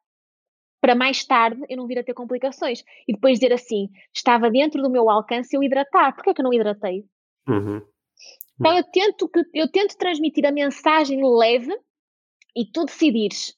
para mais tarde eu não vir a ter complicações. E depois dizer assim, estava dentro do meu alcance eu hidratar. Porquê é que eu não hidratei? Uhum. Então eu tento, que, eu tento transmitir a mensagem leve e tu decidires.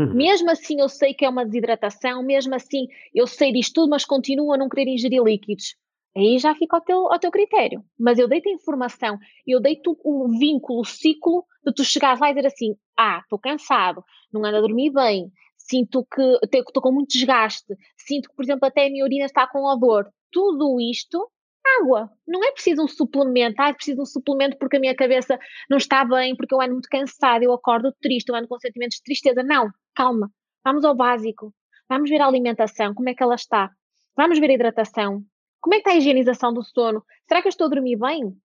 Uhum. Mesmo assim eu sei que é uma desidratação, mesmo assim eu sei disto tudo, mas continuo a não querer ingerir líquidos. Aí já fica ao teu, ao teu critério. Mas eu dei-te a informação, eu dei-te o vínculo, o ciclo de tu chegares lá e dizer assim: ah, estou cansado, não ando a dormir bem, sinto que estou com muito desgaste, sinto que, por exemplo, até a minha urina está com odor. Tudo isto, água. Não é preciso um suplemento. Ah, é preciso um suplemento porque a minha cabeça não está bem, porque eu ando muito cansada, eu acordo triste, eu ando com sentimentos de tristeza. Não, calma. Vamos ao básico. Vamos ver a alimentação, como é que ela está. Vamos ver a hidratação. Como é que está a higienização do sono? Será que eu estou a dormir bem?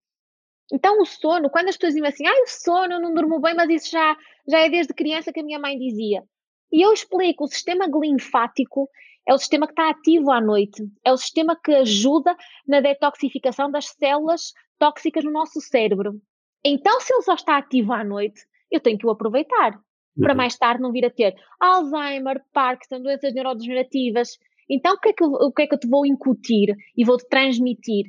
Então, o sono, quando as pessoas dizem assim, ah, o sono, não durmo bem, mas isso já, já é desde criança que a minha mãe dizia. E eu explico: o sistema linfático é o sistema que está ativo à noite, é o sistema que ajuda na detoxificação das células tóxicas no nosso cérebro. Então, se ele só está ativo à noite, eu tenho que o aproveitar uhum. para mais tarde não vir a ter Alzheimer, Parkinson, doenças neurodegenerativas. Então, o que, é que, o que é que eu te vou incutir e vou-te transmitir?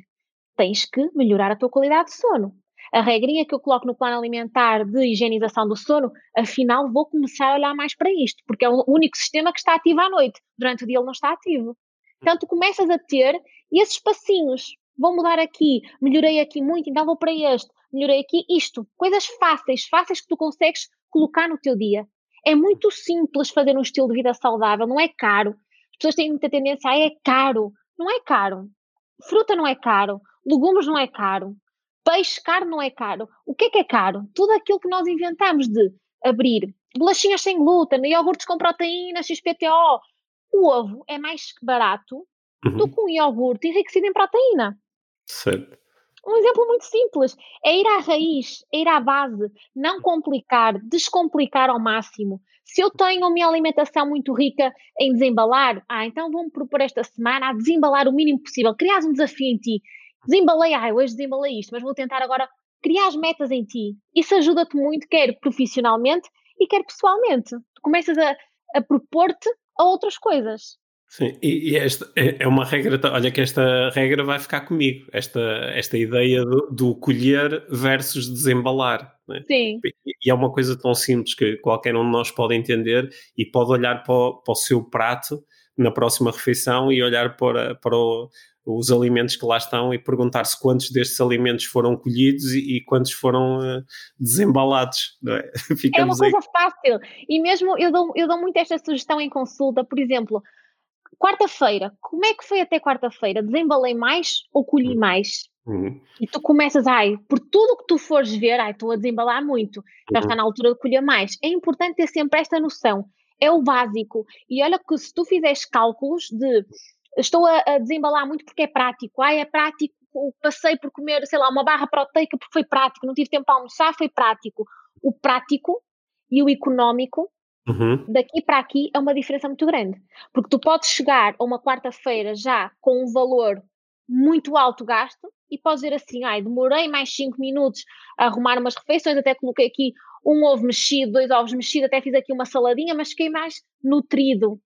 Tens que melhorar a tua qualidade de sono a regrinha que eu coloco no plano alimentar de higienização do sono, afinal vou começar a olhar mais para isto, porque é o único sistema que está ativo à noite, durante o dia ele não está ativo. Então tu começas a ter esses passinhos, vou mudar aqui, melhorei aqui muito, então vou para este, melhorei aqui isto, coisas fáceis, fáceis que tu consegues colocar no teu dia. É muito simples fazer um estilo de vida saudável, não é caro. As pessoas têm muita tendência a ah, é caro. Não é caro. Fruta não é caro, legumes não é caro, Peixe caro não é caro. O que é que é caro? Tudo aquilo que nós inventamos de abrir bolachinhas sem glúten, iogurtes com proteína, XPTO. O ovo é mais barato uhum. do que um iogurte enriquecido em proteína. Certo. Um exemplo muito simples é ir à raiz, é ir à base, não complicar, descomplicar ao máximo. Se eu tenho a minha alimentação muito rica em desembalar, ah, então vou-me propor esta semana a desembalar o mínimo possível, criar um desafio em ti desembalei, ah, hoje desembalei isto, mas vou tentar agora criar as metas em ti. Isso ajuda-te muito, quer profissionalmente e quer pessoalmente. Tu começas a, a propor-te a outras coisas. Sim, e, e esta é, é uma regra, olha que esta regra vai ficar comigo, esta, esta ideia do, do colher versus desembalar. Né? Sim. E, e, é uma coisa tão simples que qualquer um de nós pode entender e pode olhar para o, para o seu prato na próxima refeição e olhar para, para o, os alimentos que lá estão e perguntar-se quantos destes alimentos foram colhidos e, e quantos foram uh, desembalados. É? (laughs) é? uma coisa aí. fácil. E mesmo eu dou, eu dou muito esta sugestão em consulta, por exemplo, quarta-feira, como é que foi até quarta-feira? Desembalei mais ou colhi uhum. mais? Uhum. E tu começas, ai, por tudo que tu fores ver, ai, estou a desembalar muito, já uhum. está na altura de colher mais. É importante ter sempre esta noção. É o básico. E olha que se tu fizeres cálculos de estou a, a, desembalar muito porque é prático. Ai, é prático, passei por comer, sei lá, uma barra proteica porque foi prático, não tive tempo para almoçar, foi prático. O prático e o económico, uhum. daqui para aqui, é uma diferença muito grande. Porque tu podes chegar a uma quarta-feira já com um valor muito alto gasto e podes dizer assim, ai, demorei mais 5 minutos a arrumar umas refeições, até coloquei aqui um ovo mexido, dois ovos mexidos, até fiz aqui uma saladinha, mas fiquei mais nutrido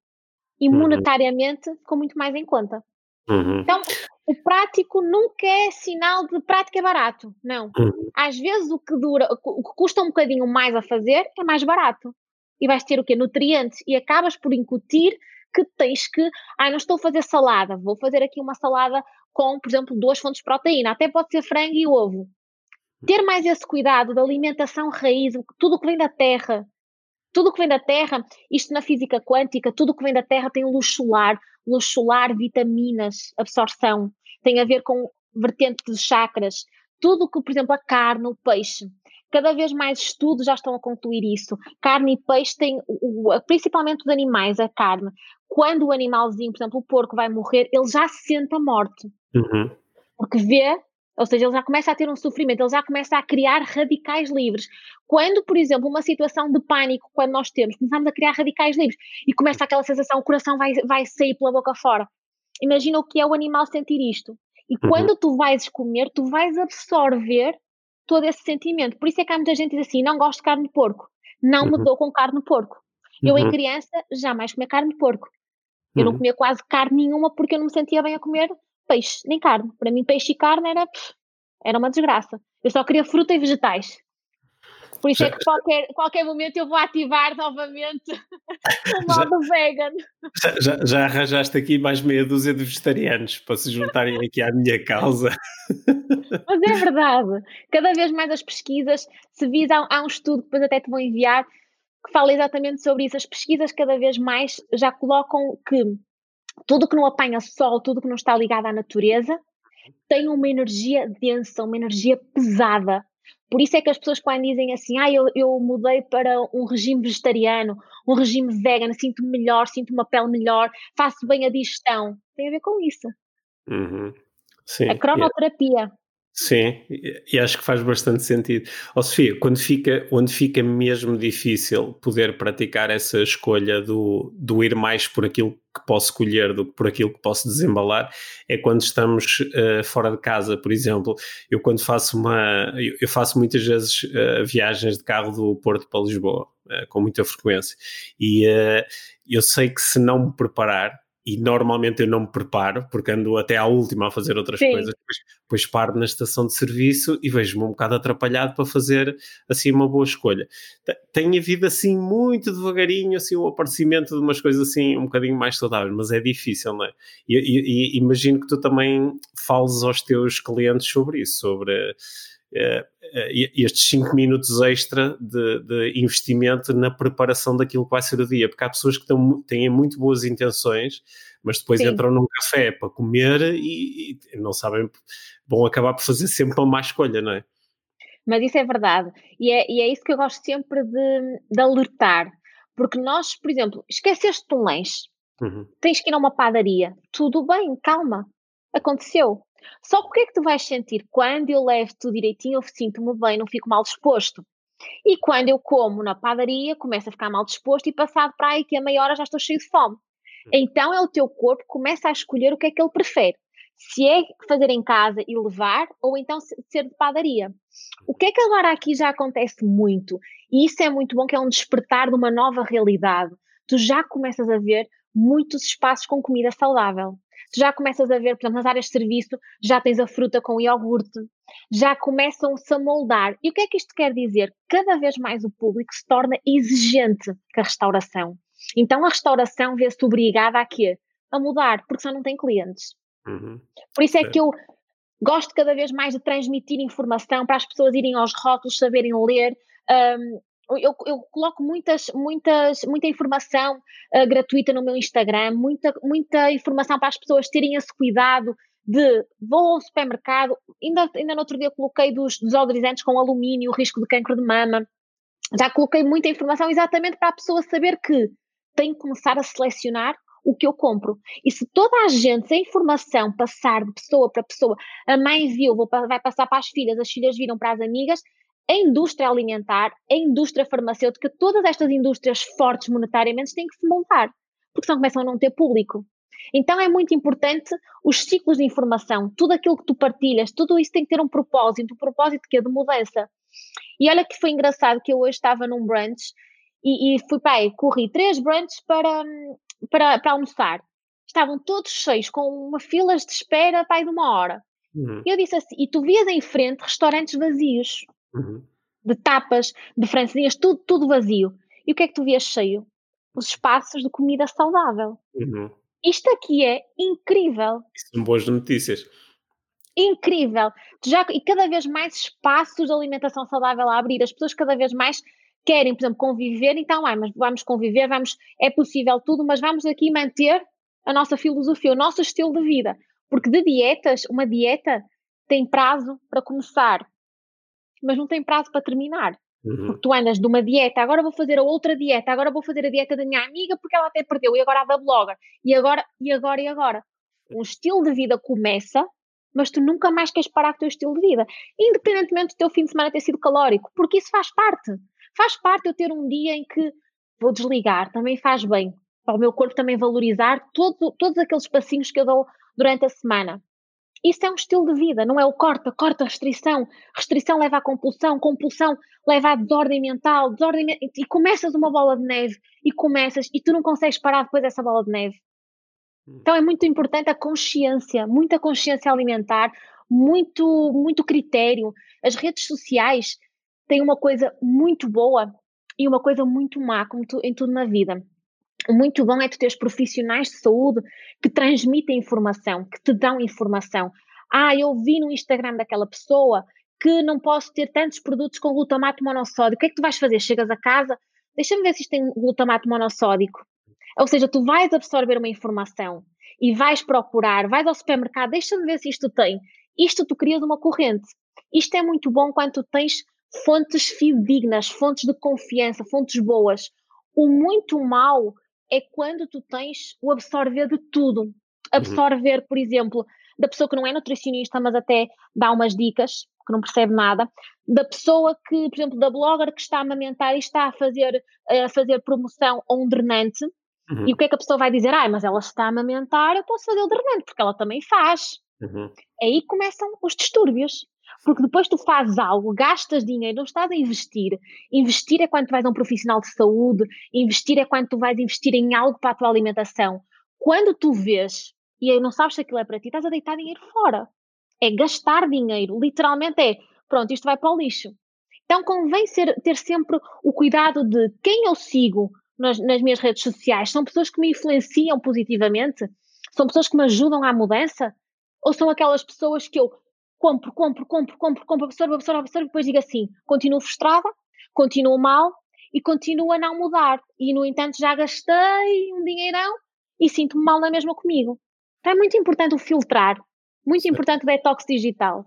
e uhum. monetariamente ficou muito mais em conta. Uhum. Então, o prático nunca é sinal de prático é barato, não. Uhum. Às vezes o que dura, o que custa um bocadinho mais a fazer é mais barato. E vais ter o quê? Nutrientes e acabas por incutir que tens que, ah, não estou a fazer salada, vou fazer aqui uma salada com, por exemplo, duas fontes de proteína, até pode ser frango e ovo. ter mais esse cuidado da alimentação raiz, tudo que vem da terra, tudo que vem da Terra, isto na física quântica, tudo que vem da Terra tem luz solar, luz solar, vitaminas, absorção, tem a ver com vertente de chakras, tudo que, por exemplo, a carne, o peixe, cada vez mais estudos já estão a concluir isso. Carne e peixe têm, principalmente os animais, a carne, quando o animalzinho, por exemplo, o porco vai morrer, ele já sente a morte. Uhum. Porque vê ou seja, ele já começa a ter um sofrimento, ele já começa a criar radicais livres. Quando, por exemplo, uma situação de pânico, quando nós temos, começamos a criar radicais livres e começa aquela sensação, o coração vai, vai sair pela boca fora. Imagina o que é o animal sentir isto. E uhum. quando tu vais comer, tu vais absorver todo esse sentimento. Por isso é que há muita gente que diz assim: não gosto de carne de porco, não uhum. me dou com carne de porco. Eu, em uhum. criança, jamais comia carne de porco. Eu não uhum. comia quase carne nenhuma porque eu não me sentia bem a comer peixe, nem carne. Para mim, peixe e carne era, era uma desgraça. Eu só queria fruta e vegetais. Por isso é que qualquer, qualquer momento eu vou ativar novamente (laughs) o modo já, vegan. Já, já, já, arranjaste aqui mais meia dúzia de vegetarianos para se juntarem aqui à minha causa. (laughs) Mas é verdade. Cada vez mais as pesquisas se visam. Há um estudo que depois até te vou enviar que fala exatamente sobre isso. As pesquisas cada vez mais já colocam que tudo que não apanha sol, tudo que não está ligado à natureza, tem uma energia densa, uma energia pesada. Por isso é que as pessoas quando dizem assim, ah, eu, eu mudei para um regime vegetariano, um regime vegan, sinto-me melhor, sinto uma pele melhor, faço bem a digestão, tem a ver com isso. Uhum. Sim, a cronoterapia. Sim, e acho que faz bastante sentido. Ó oh, Sofia, quando fica, onde fica mesmo difícil poder praticar essa escolha do, do ir mais por aquilo que posso colher do que por aquilo que posso desembalar, é quando estamos uh, fora de casa, por exemplo. Eu quando faço uma, eu, eu faço muitas vezes uh, viagens de carro do Porto para Lisboa, uh, com muita frequência, e eu sei que se não me preparar, e normalmente eu não me preparo, porque ando até à última a fazer outras Sim. coisas, depois, depois paro na estação de serviço e vejo-me um bocado atrapalhado para fazer assim uma boa escolha. Tem havido assim muito devagarinho assim o aparecimento de umas coisas assim um bocadinho mais saudáveis, mas é difícil, não é? E, e, e imagino que tu também fales aos teus clientes sobre isso, sobre estes 5 minutos extra de, de, investimento na preparação daquilo que vai ser o dia, porque há pessoas que tão, têm muito boas intenções, mas depois Sim. entram num café para comer e, e, não sabem, vão acabar por fazer sempre uma má escolha, não é? Mas isso é verdade, e é, e é isso que eu gosto sempre de, de alertar, porque nós, por exemplo, esqueceste um lanche, uhum. tens que ir a uma padaria, tudo bem, calma, aconteceu, só que o que é que tu vais sentir quando eu levo tudo direitinho, eu sinto-me bem, não fico mal disposto. E quando eu como na padaria, começo a ficar mal disposto e passado para aí que a meia hora já estou cheio de fome. Então é o teu corpo que começa a escolher o que é que ele prefere. Se é fazer em casa e levar, ou então ser de padaria. O que é que agora aqui já acontece muito, e isso é muito bom, que é um despertar de uma nova realidade. Tu já começas a ver muitos espaços com comida saudável tu já começas a ver, por exemplo, nas áreas de serviço, já tens a fruta com iogurte, já começam-se a moldar. E o que é que isto quer dizer? Cada vez mais o público se torna exigente com a restauração. Então a restauração vê-se obrigada a quê? A mudar, porque só não tem clientes. Uhum. Por isso é, é que eu gosto cada vez mais de transmitir informação para as pessoas irem aos rótulos, saberem ler. Um, eu, eu, coloco muitas, muitas, muita informação uh, gratuita no meu Instagram, muita, muita informação para as pessoas terem esse cuidado de vou ao supermercado, ainda, ainda no outro dia coloquei dos desodorizantes com alumínio, risco de cancro de mama, já coloquei muita informação exatamente para a pessoa saber que tem que começar a selecionar o que eu compro. E se toda a gente, se a informação passar de pessoa para pessoa, a mãe viu, vai passar para as filhas, as filhas viram para as amigas, a indústria alimentar, a indústria farmacêutica, todas estas indústrias fortes monetariamente têm que se montar, porque senão começam a não ter público. Então é muito importante os ciclos de informação, tudo aquilo que tu partilhas, tudo isso tem que ter um propósito, um propósito que é de mudança. E olha que foi engraçado que eu hoje estava num brunch e, e fui, pai, corri três brunches para, para, para almoçar. Estavam todos cheios, com uma filas de espera, pai, de uma hora. Uhum. E eu disse assim, e tu vias em frente restaurantes vazios. Uhum. De tapas, de francesinhas, tudo, tudo vazio. E o que é que tu vias cheio? Os espaços de comida saudável. Uhum. Isto aqui é incrível. Isso são boas notícias. incrível. Já, e cada vez mais espaços de alimentação saudável a abrir. As pessoas cada vez mais querem, por exemplo, conviver, então, ah, mas vamos conviver, vamos, é possível tudo, mas vamos aqui manter a nossa filosofia, o nosso estilo de vida. Porque de dietas, uma dieta tem prazo para começar, mas não tem prazo para terminar. Uhum. Porque tu andas de uma dieta, agora vou fazer a outra dieta, agora vou fazer a dieta da minha amiga porque ela até perdeu, e agora a da blogger, e agora, e agora, e agora. Um estilo de vida começa, mas tu nunca mais queres parar com o teu estilo de vida, independentemente do teu fim de semana ter sido calórico, porque isso faz parte. Faz parte eu ter um dia em que vou desligar, também faz bem. Para o meu corpo também valorizar todo, todos aqueles passinhos que eu dou durante a semana. Isso é um estilo de vida, não é o corta, corta, restrição. Restrição leva à compulsão, compulsão leva à desordem mental, desordem e começas uma bola de neve e começas e tu não consegues parar depois dessa bola de neve. Hum. Então é muito importante a consciência, muita consciência alimentar, muito, muito critério. As redes sociais têm uma coisa muito boa e uma coisa muito má, como tu, em tudo na vida. Muito bom é tu teres profissionais de saúde que transmitem informação, que te dão informação. Ah, eu vi no Instagram daquela pessoa que não posso ter tantos produtos com glutamato monossódico. O que é que tu vais fazer? Chegas a casa, deixa-me ver se isto tem glutamato monossódico. Ou seja, tu vais absorver uma informação e vais procurar, vais ao supermercado, deixa-me ver se isto tem. Isto tu crias uma corrente. Isto é muito bom quando tens fontes fidedignas, fontes de confiança, fontes boas. O muito mal é quando tu tens o absorver de tudo. Uhum. Absorver, uhum. por exemplo, da pessoa que não é nutricionista, mas até dá umas dicas, que não percebe nada, da pessoa que, por exemplo, da blogger que está a amamentar e está a fazer, a fazer promoção a um drenante, uhum. e o que é que a pessoa vai dizer? Ah, mas ela está a amamentar, eu posso fazer o drenante, porque ela também faz. Uhum. Aí começam os distúrbios. Porque depois tu fazes algo, gastas dinheiro, não estás a investir. Investir é quando tu vais a um profissional de saúde, investir é quando tu vais investir em algo para a tua alimentação. Quando tu vês e aí não sabes se aquilo é para ti, estás a deitar dinheiro fora. É gastar dinheiro, literalmente é, pronto, isto vai para o lixo. Então convém ser, ter sempre o cuidado de quem eu sigo nas, nas minhas redes sociais. São pessoas que me influenciam positivamente? São pessoas que me ajudam à mudança? Ou são aquelas pessoas que eu compro, compro, compro, compro, compro, absorvo, absorvo, absorvo, e depois digo assim, continuo frustrada, continuo mal e continuo a não mudar. E, no entanto, já gastei um dinheirão e sinto-me mal na mesma comigo. Então é muito importante o filtrar, muito importante o detox digital.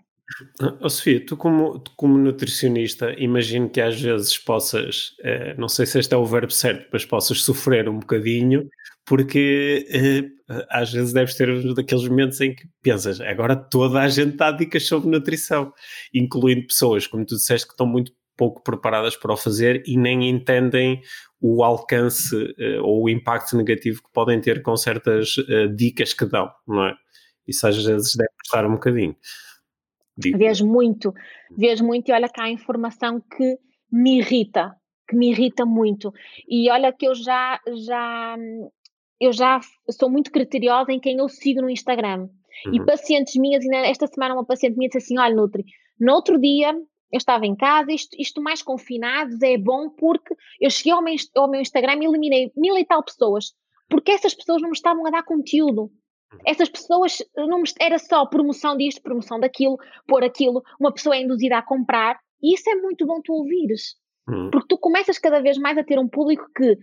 Oh, Sofia, tu como, tu como nutricionista, imagino que às vezes possas, eh, não sei se este é o verbo certo, mas possas sofrer um bocadinho, porque eh, às vezes deves ter daqueles momentos em que pensas, agora toda a gente dá dicas sobre nutrição, incluindo pessoas, como tu disseste, que estão muito pouco preparadas para o fazer e nem entendem o alcance uh, ou o impacto negativo que podem ter com certas uh, dicas que dão, não é? Isso às vezes deve custar um bocadinho. Vês muito, vês muito e olha cá a informação que me irrita, que me irrita muito. E olha que eu já, já, eu já sou muito criteriosa em quem eu sigo no Instagram. Uhum. E pacientes minhas, esta semana uma paciente minha disse assim, olha Nutri, no outro dia eu estava em casa, isto, isto mais confinados é bom porque eu cheguei ao meu, ao meu Instagram e eliminei mil e tal pessoas, porque essas pessoas não me estavam a dar conteúdo. Uhum. Essas pessoas não me, era só promoção disto, promoção daquilo, pôr aquilo, uma pessoa é induzida a comprar, e isso é muito bom tu ouvires. Uhum. Porque tu começas cada vez mais a ter um público que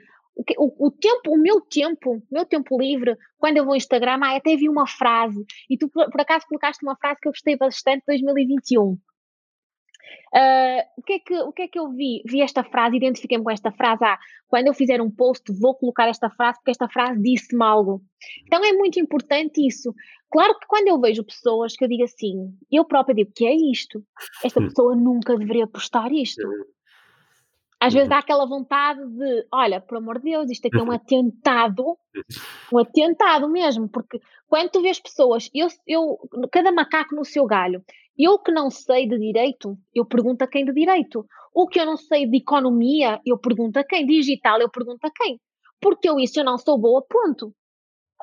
o, o, tempo, o meu tempo, o meu tempo livre, quando eu vou ao Instagram, ah, até vi uma frase, e tu por, por acaso colocaste uma frase que eu gostei bastante, 2021, Uh, o, que é que, o que é que eu vi? Vi esta frase, identifiquei-me com esta frase. Ah, quando eu fizer um post, vou colocar esta frase, porque esta frase disse-me algo. Então é muito importante isso. Claro que quando eu vejo pessoas que eu digo assim, eu própria digo, que é isto? Esta pessoa nunca deveria postar isto. Às vezes dá aquela vontade de, olha, por amor de Deus, isto aqui é um atentado, um atentado mesmo, porque quando tu vês pessoas, eu, eu, cada macaco no seu galho, eu que não sei de direito, eu pergunto a quem de direito. O que eu não sei de economia, eu pergunto a quem. Digital, eu pergunto a quem. Porque eu isso eu não sou boa, ponto.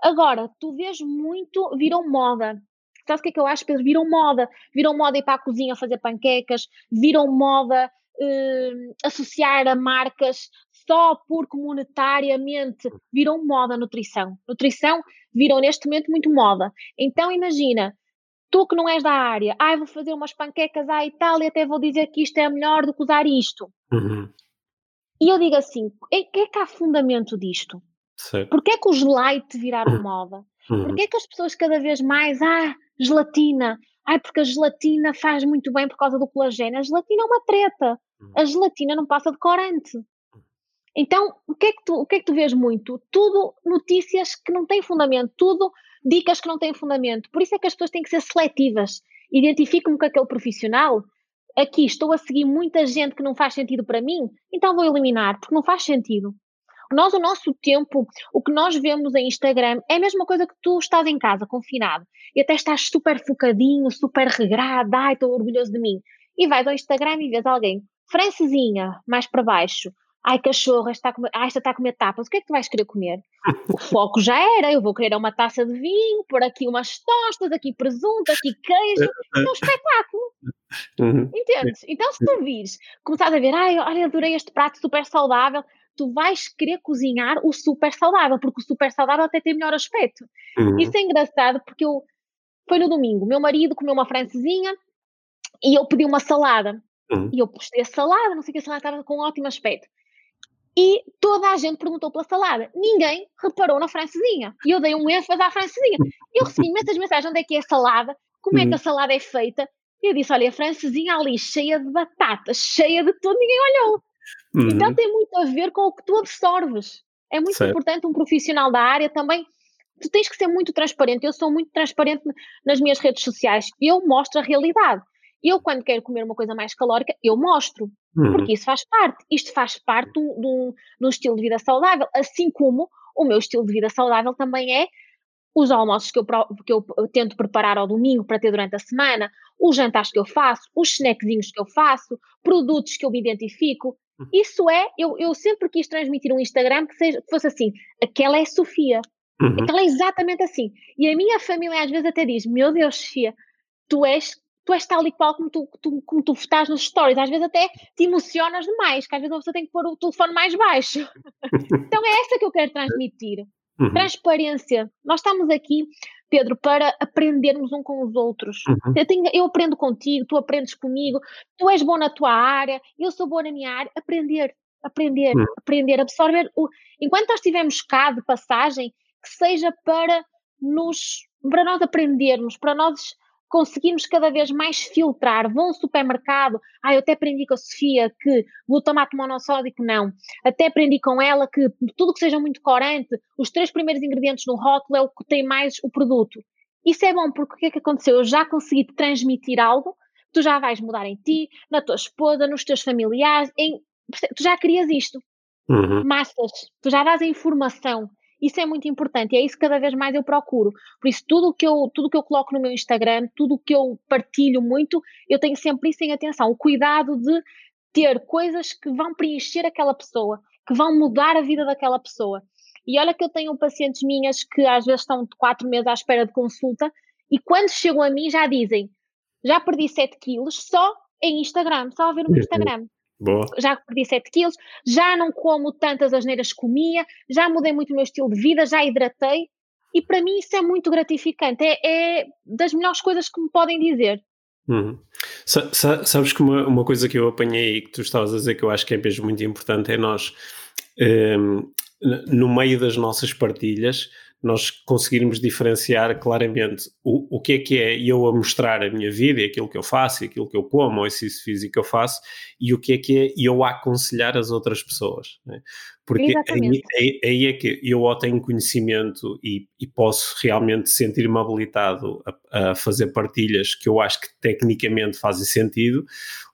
Agora, tu vês muito, viram moda. Sabes o que é que eu acho? Eles viram moda. Viram moda ir para a cozinha fazer panquecas, viram moda eh, associar a marcas só porque monetariamente viram moda nutrição. Nutrição viram neste momento muito moda. Então imagina, tu que não és da área, ai, vou fazer umas panquecas à Itália, até vou dizer que isto é melhor do que usar isto. Uhum. E eu digo assim, é que é que há fundamento disto? Certo. Porquê é que os light viraram uhum. moda? Uhum. Porquê é que as pessoas cada vez mais, ah, gelatina, ai, porque a gelatina faz muito bem por causa do colagênio. A gelatina é uma treta. Uhum. A gelatina não passa de corante. Então, o que, é que tu, o que é que tu vês muito? Tudo notícias que não têm fundamento, tudo dicas que não têm fundamento. Por isso é que as pessoas têm que ser seletivas. Identifico-me com aquele profissional. Aqui estou a seguir muita gente que não faz sentido para mim, então vou eliminar, porque não faz sentido. Nós, o nosso tempo, o que nós vemos em Instagram é a mesma coisa que tu estás em casa, confinado, e até estás super focadinho, super regrado, ai, estou orgulhoso de mim. E vais ao Instagram e vês alguém, francesinha, mais para baixo, ai cachorro, esta está a comer, ai, esta está a comer tapas, o que é que tu vais querer comer? O (laughs) foco já era, eu vou querer uma taça de vinho, pôr aqui umas tostas, aqui presunto, aqui queijo, é (laughs) um espetáculo. Uhum. Entendes? Então se tu vires, começares a ver, ai, olha, adorei este prato super saudável, tu vais querer cozinhar o super saudável, porque o super saudável até tem melhor aspecto. Uhum. Isso é engraçado porque eu, foi no domingo, meu marido comeu uma francesinha e eu pedi uma salada. Uhum. E eu postei a salada, não sei o que, a salada estava com um ótimo aspecto. E toda a gente perguntou pela salada. Ninguém reparou na francesinha. E eu dei um ênfase à francesinha. Eu recebi imensas mensagens onde é que é a salada, como é que a uhum. salada é feita. E eu disse: olha, a francesinha ali, cheia de batatas, cheia de tudo, ninguém olhou. Então uhum. Então tem muito a ver com o que tu absorves. É muito certo. importante um profissional da área também. Tu tens que ser muito transparente. Eu sou muito transparente nas minhas redes sociais. Eu mostro a realidade. Eu, quando quero comer uma coisa mais calórica, eu mostro. Uhum. Porque isso faz parte. Isto faz parte do, do estilo de vida saudável. Assim como o meu estilo de vida saudável também é os almoços que eu, que eu tento preparar ao domingo para ter durante a semana, os jantares que eu faço, os snackzinhos que eu faço, produtos que eu me identifico. Isso é, eu, eu sempre quis transmitir um Instagram que, seja, que fosse assim, aquela é Sofia, uhum. aquela é exatamente assim. E a minha família às vezes até diz, meu Deus, Sofia, tu és, tu és tal e qual como tu, tu, como tu estás nos stories, às vezes até te emocionas demais, que às vezes você tem que pôr o telefone mais baixo. (laughs) então é essa que eu quero transmitir. Uhum. Transparência. Nós estamos aqui Pedro, para aprendermos um com os outros. Uhum. Eu, tenho, eu, aprendo contigo, tu aprendes comigo, tu és bom na tua área, eu sou boa na minha área. Aprender, aprender, uhum. aprender, absorver. O, enquanto nós estivermos cá de passagem, que seja para nos, para nós aprendermos, para nós conseguirmos cada vez mais filtrar. Vão ao supermercado, ah, eu até aprendi com a Sofia que o tomate monossódico não. Até aprendi com ela que tudo que seja muito corante, os três primeiros ingredientes no rótulo é o que tem mais o produto. Isso é bom porque o que é que aconteceu? Eu já consegui transmitir algo, tu já vais mudar em ti, na tua esposa, nos teus familiares, em, tu já querias isto. Uhum. Massas, tu já dás a informação. Isso é muito importante e é isso que cada vez mais eu procuro. Por isso, tudo que eu, tudo que eu coloco no meu Instagram, tudo que eu partilho muito, eu tenho sempre isso em atenção. O cuidado de ter coisas que vão preencher aquela pessoa, que vão mudar a vida daquela pessoa. E olha que eu tenho pacientes minhas que às vezes estão de quatro meses à espera de consulta e quando chegam a mim já dizem já perdi 7 quilos só em Instagram, só a ver no meu. Instagram. Boa. Já perdi 7 quilos, já não como tantas asneiras que comia, já mudei muito o meu estilo de vida, já hidratei. E para mim isso é muito gratificante. É, é das melhores coisas que me podem dizer. Uhum. Sabes que uma, uma, coisa que eu apanhei e que tu estavas a dizer que eu acho que é mesmo muito importante é nós, um, ehm, no meio das nossas partilhas, nós conseguirmos diferenciar claramente o, o que é que é eu a mostrar a minha vida e aquilo que eu faço e aquilo que eu como ou exercício físico que eu faço e o que é que é eu a aconselhar as outras pessoas. Né? Porque aí, aí, aí, é que eu ou tenho conhecimento e, e posso realmente sentir-me habilitado a, a, fazer partilhas que eu acho que tecnicamente fazem sentido,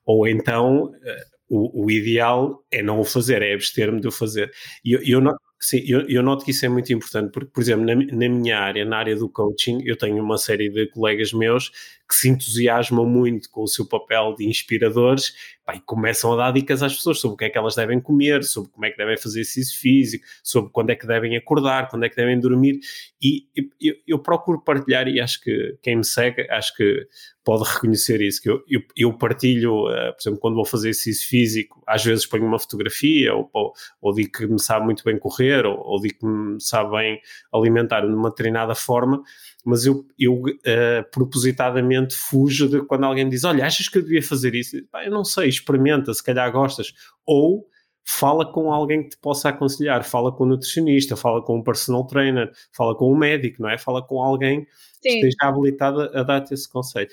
ou então uh, o, o, ideal é não o fazer, é abster-me de o fazer. E eu, eu, não, Sim, eu, eu, noto que isso é muito importante, porque, por exemplo, na, na, minha área, na área do coaching, eu tenho uma série de colegas meus que se entusiasmam muito com o seu papel de inspiradores pá, e começam a dar dicas às pessoas sobre o que é que elas devem comer, sobre como é que devem fazer exercício físico, sobre quando é que devem acordar, quando é que devem dormir. E eu, eu procuro partilhar, e acho que quem me segue, acho que pode reconhecer isso, que eu, eu, eu partilho, uh, por exemplo, quando vou fazer exercício físico, às vezes ponho uma fotografia, ou, ou, ou digo que me sabe muito bem correr, ou, ou digo que me sabe bem alimentar de uma determinada forma, mas eu, eu uh, propositadamente fujo de quando alguém diz: Olha, achas que eu devia fazer isso? Eu não sei, experimenta, se calhar gostas. Ou fala com alguém que te possa aconselhar, fala com um nutricionista, fala com um personal trainer, fala com um médico, não é? Fala com alguém Sim. que esteja habilitado a dar-te esse conselho.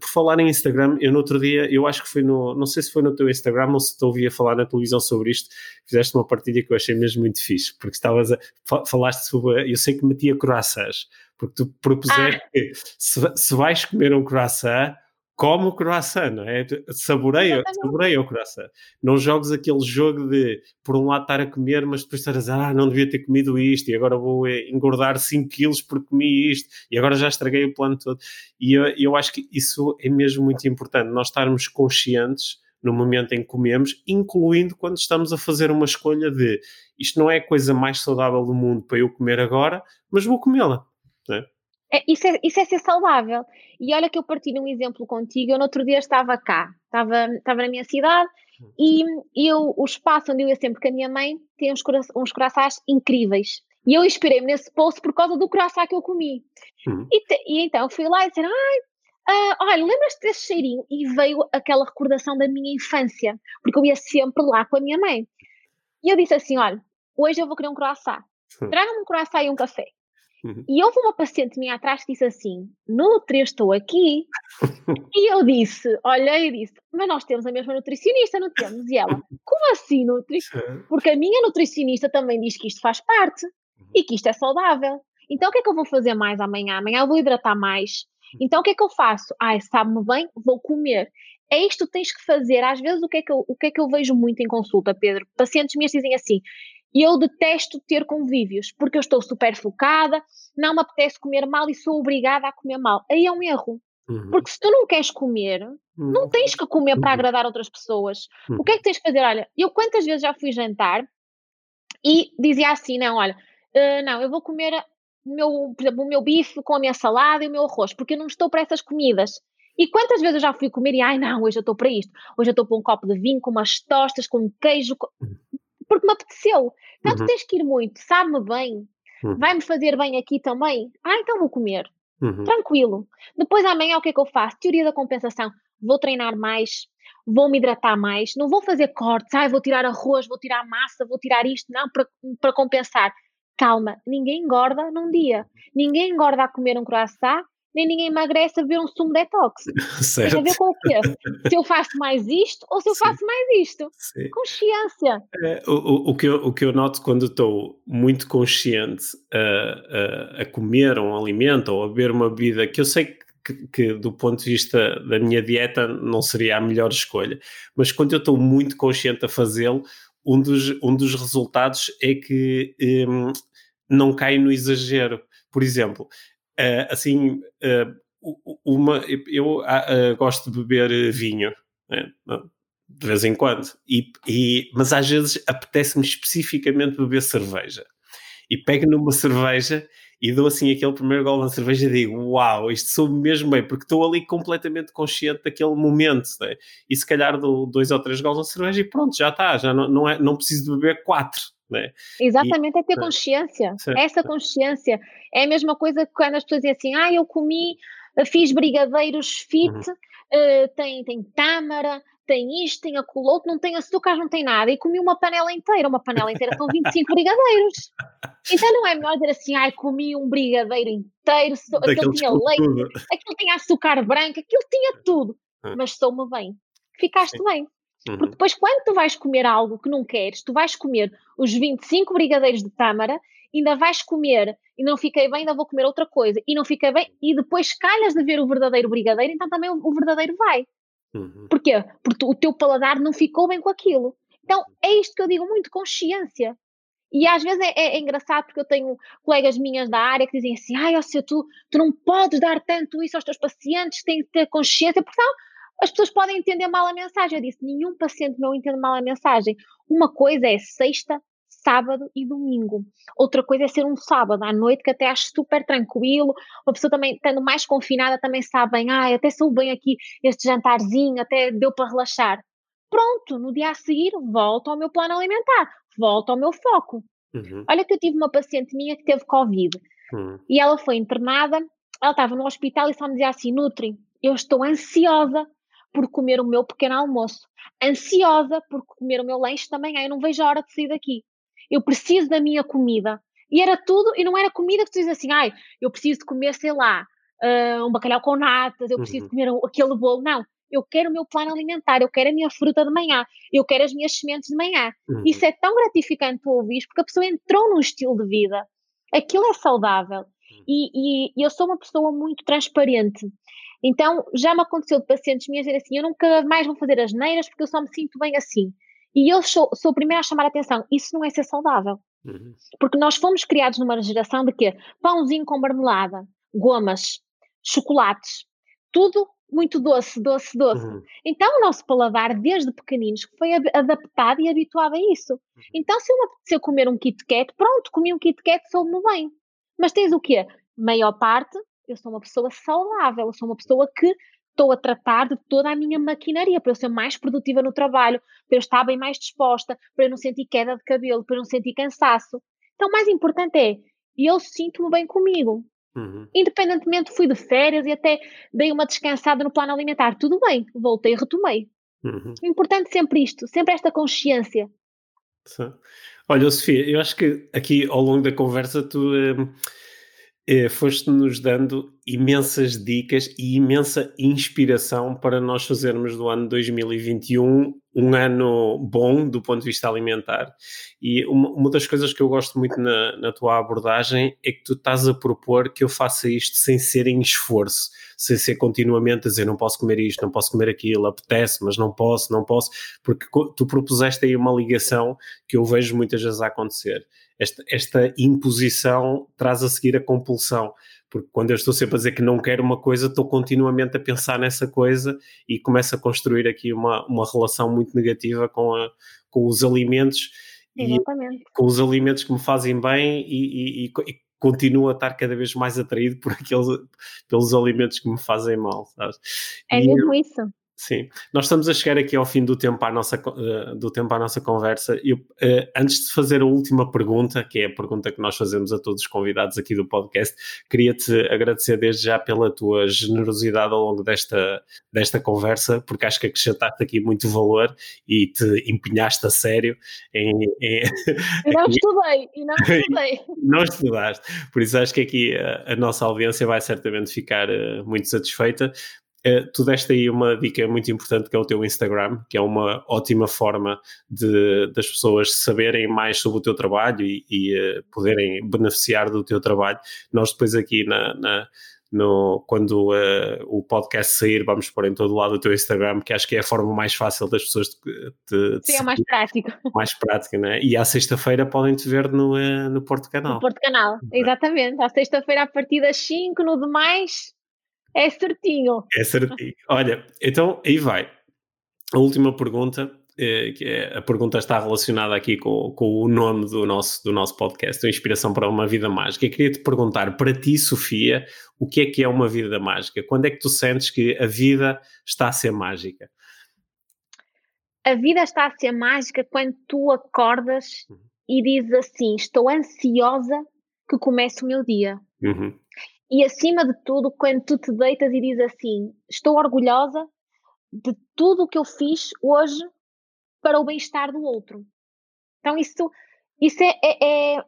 Por falar em Instagram, eu no outro dia, eu acho que foi no, não sei se foi no teu Instagram ou se te ouvi a falar na televisão sobre isto, fizeste uma partilha que eu achei mesmo muito fixe, porque estavas a, falaste sobre, eu sei que metia croissants, porque tu propuseste ah. que se, se vais comer um croissant, come o croissant, não é? Saboreia, saboreia o croissant. Não jogues aquele jogo de, por um lado, estar a comer, mas depois estar a dizer, ah, não devia ter comido isto, e agora vou eh, engordar 5 quilos porque comi isto, e agora já estraguei o plano todo. E eu, eu acho que isso é mesmo muito importante, nós estarmos conscientes no momento em que comemos, incluindo quando estamos a fazer uma escolha de isto não é a coisa mais saudável do mundo para eu comer agora, mas vou comê-la. É? É, isso, é, isso é ser saudável. E olha que eu partilho um exemplo contigo. Eu no outro dia estava cá, estava, estava na minha cidade e eu, o espaço onde eu ia sempre com a minha mãe tem uns, uns corações incríveis. E eu inspirei-me nesse poço por causa do coração que eu comi. Uhum. E, te, e, então fui lá e disse: Ai, uh, olha, lembras-te desse cheirinho? E veio aquela recordação da minha infância, porque eu ia sempre lá com a minha mãe. E eu disse assim: Olha, hoje eu vou querer um croissant. Traga-me um croissant e um café. Uhum. E houve uma paciente minha atrás que disse assim: Nutri, estou aqui. (laughs) e eu disse: Olhei e disse: Mas nós temos a mesma nutricionista, não temos? E ela: Como assim, Nutri? Porque a minha nutricionista também diz que isto faz parte uhum. e que isto é saudável. Então o que é que eu vou fazer mais amanhã? Amanhã eu vou hidratar mais. Então o que é que eu faço? Ai, sabe-me bem, vou comer. É isto que tens que fazer. Às vezes o que, é que eu, o que é que eu vejo muito em consulta, Pedro? Pacientes minhas dizem assim: e eu detesto ter convívios, porque eu estou super focada, não me apetece comer mal e sou obrigada a comer mal. Aí é um erro. Uhum. Porque se tu não queres comer, uhum. não tens que comer para uhum. agradar outras pessoas. Uhum. O que é que tens que fazer? Olha, eu quantas vezes já fui jantar e dizia assim: não, olha, uh, não, eu vou comer o meu, por exemplo, o meu bife com a minha salada e o meu arroz, porque eu não estou para essas comidas. E quantas vezes eu já fui comer e, ai não, hoje eu estou para isto, hoje eu estou para um copo de vinho com umas tostas, com queijo. Com... Uhum porque me apeteceu. Então uhum. tu tens que ir muito, sabe-me bem, uhum. vai-me fazer bem aqui também. Ah, então vou comer. Uhum. Tranquilo. Depois amanhã o que é que eu faço? Teoria da compensação. Vou treinar mais, vou me hidratar mais, não vou fazer cortes, ah, vou tirar arroz, vou tirar massa, vou tirar isto, não, para, para compensar. Calma, ninguém engorda num dia. Ninguém engorda a comer um croissant nem ninguém emagrece a ver um sumo detox. (laughs) Certo. Tem a ver com o quê? se eu faço mais isto ou se eu Sim. faço mais isto. Sim. Consciência. É, o, o, que eu, o que eu noto quando estou muito consciente a, a, a, comer um alimento ou a beber uma bebida que eu sei que, que, do ponto de vista da minha dieta não seria a melhor escolha, mas quando eu estou muito consciente a fazê-lo, um dos, um dos resultados é que um, não cai no exagero. Por exemplo, assim, uh, uma, eu uh, gosto de beber vinho, né? de vez em quando, e, e mas às vezes apetece-me especificamente beber cerveja. E pego numa cerveja e dou assim aquele primeiro gol na cerveja e digo: Uau, isto sou mesmo bem, porque estou ali completamente consciente daquele momento. Né? E se calhar dou dois ou três gols na cerveja e pronto, já está, já não, não, é, não preciso de beber quatro. Né? Exatamente, e, é ter consciência. Sim, Essa consciência é a mesma coisa que quando as pessoas dizem assim: ah, eu comi, fiz brigadeiros fit, uhum. uh, tem, tem tâmara, tem isto, tem aquilo outro, não tem açúcar, não tem nada, e comi uma panela inteira, uma panela inteira são 25 brigadeiros. Então não é melhor dizer assim, ai, comi um brigadeiro inteiro, aquilo tinha leite, tudo. aquilo tinha açúcar branco, aquilo tinha tudo, uhum. mas sou-me bem. Ficaste Sim. bem. Uhum. Porque depois, quando tu vais comer algo que não queres, tu vais comer os 25 brigadeiros de tâmara, ainda vais comer e não fiquei bem, ainda vou comer outra coisa e não fiquei bem, e depois calhas de ver o verdadeiro brigadeiro, então também o, verdadeiro vai. Uhum. Porquê? Porque o teu paladar não ficou bem com aquilo. Então é isto que eu digo muito: consciência. E às vezes é, é, é, engraçado porque eu tenho colegas minhas da área que dizem assim: ai, oh, tu, tu não podes dar tanto isso aos teus pacientes, têm que ter consciência, porque não, as pessoas podem entender mal a mensagem. Eu disse: nenhum paciente meu entende mal a mensagem. Uma coisa é sexta, sábado e domingo. Outra coisa é ser um sábado à noite que até acho super tranquilo. Uma pessoa também, estando mais confinada, também sabe bem, ai, até sou bem aqui este jantarzinho, até deu para relaxar. Pronto, no dia a seguir volto ao meu plano alimentar, volto ao meu foco. Uhum. Olha que eu tive uma paciente minha que teve Covid uhum. e ela foi internada, ela estava no hospital e só me dizia assim, Nutri, eu estou ansiosa por comer o meu pequeno almoço, ansiosa por comer o meu lanche também, eu não vejo a hora de sair daqui eu preciso da minha comida. E era tudo, e não era comida que tu dizes assim, ai, eu preciso de comer, sei lá, uh, um bacalhau com natas, eu preciso uhum. de comer aquele bolo. Não, eu quero o meu plano alimentar, eu quero a minha fruta de manhã, eu quero as minhas sementes de manhã. Uhum. Isso é tão gratificante tu ouvir, porque a pessoa entrou num estilo de vida. Aquilo é saudável. Uhum. E, e, e, eu sou uma pessoa muito transparente. Então, já me aconteceu de pacientes minhas dizer assim: eu nunca mais vou fazer as neiras porque eu só me sinto bem assim. E eu sou, sou a primeira a chamar a atenção. Isso não é ser saudável. Uhum. Porque nós fomos criados numa geração de quê? Pãozinho com marmelada, gomas, chocolates, tudo muito doce, doce, doce. Uhum. Então o nosso paladar, desde pequeninos, foi adaptado e habituado a isso. Uhum. Então se eu me apetecer comer um Kit Kat, pronto, comi um Kit Kat, soube-me bem. Mas tens o quê? Maior parte, eu sou uma pessoa saudável, eu sou uma pessoa que estou a tratar de toda a minha maquinaria para eu ser mais produtiva no trabalho, para eu estar bem mais disposta, para eu não sentir queda de cabelo, para eu não sentir cansaço. Então, o mais importante é, eu sinto-me bem comigo. Uhum. Independentemente, fui de férias e até dei uma descansada no plano alimentar. Tudo bem, voltei e retomei. Uhum. Importante sempre isto, sempre esta consciência. Sim. Olha, Sofia, eu acho que aqui ao longo da conversa tu. Hum, eh, foste-nos dando imensas dicas e imensa inspiração para nós fazermos do ano 2021 um ano bom do ponto de vista alimentar. E uma, uma das coisas que eu gosto muito na, na, tua abordagem é que tu estás a propor que eu faça isto sem ser em esforço, sem ser continuamente a dizer não posso comer isto, não posso comer aquilo, apetece, mas não posso, não posso, porque tu propuseste aí uma ligação que eu vejo muitas vezes a acontecer esta, esta imposição traz a seguir a compulsão porque quando eu estou sempre a dizer que não quero uma coisa, estou continuamente a pensar nessa coisa e começo a construir aqui uma, uma relação muito negativa com, a, com os alimentos Exatamente. e com os alimentos que me fazem bem e, e, e, e continuo a estar cada vez mais atraído por aqueles, pelos alimentos que me fazem mal, sabes? É mesmo isso. Sim, nós estamos a chegar aqui ao fim do tempo à nossa, uh, do tempo à nossa conversa. Eu, uh, antes de fazer a última pergunta, que é a pergunta que nós fazemos a todos os convidados aqui do podcast, queria-te agradecer desde já pela tua generosidade ao longo desta, desta conversa, porque acho que acrescentaste aqui muito valor e te empenhaste a sério em. em não (laughs) estudei, e não (laughs) estudei. não estudaste, por isso acho que aqui a, a nossa audiência vai certamente ficar muito satisfeita Uh, tu deste aí uma dica muito importante que é o teu Instagram, que é uma ótima forma de, das pessoas saberem mais sobre o teu trabalho e, e uh, poderem beneficiar do teu trabalho. Nós depois aqui na, na no, quando uh, o podcast sair, vamos pôr em todo lado o teu Instagram, que acho que é a forma mais fácil das pessoas de, de, de Sim, é (laughs) mais prático. Mais prática, né? E à sexta-feira podem te ver no, no Porto Canal. No Porto Canal, exatamente. À sexta-feira, a partir das 5, no demais, é certinho. É certinho. Olha, então aí vai. A última pergunta, eh, que é, a pergunta está relacionada aqui com, com o nome do nosso, do nosso podcast, a Inspiração para uma Vida Mágica. Eu queria te perguntar, para ti, Sofia, o que é que é uma vida mágica? Quando é que tu sentes que a vida está a ser mágica? A vida está a ser mágica quando tu acordas uhum. e dizes assim: Estou ansiosa que comece o meu dia. Uhum. E acima de tudo, quando tu te deitas e dizes assim: Estou orgulhosa de tudo o que eu fiz hoje para o bem-estar do outro. Então, isso, isso é, é, é,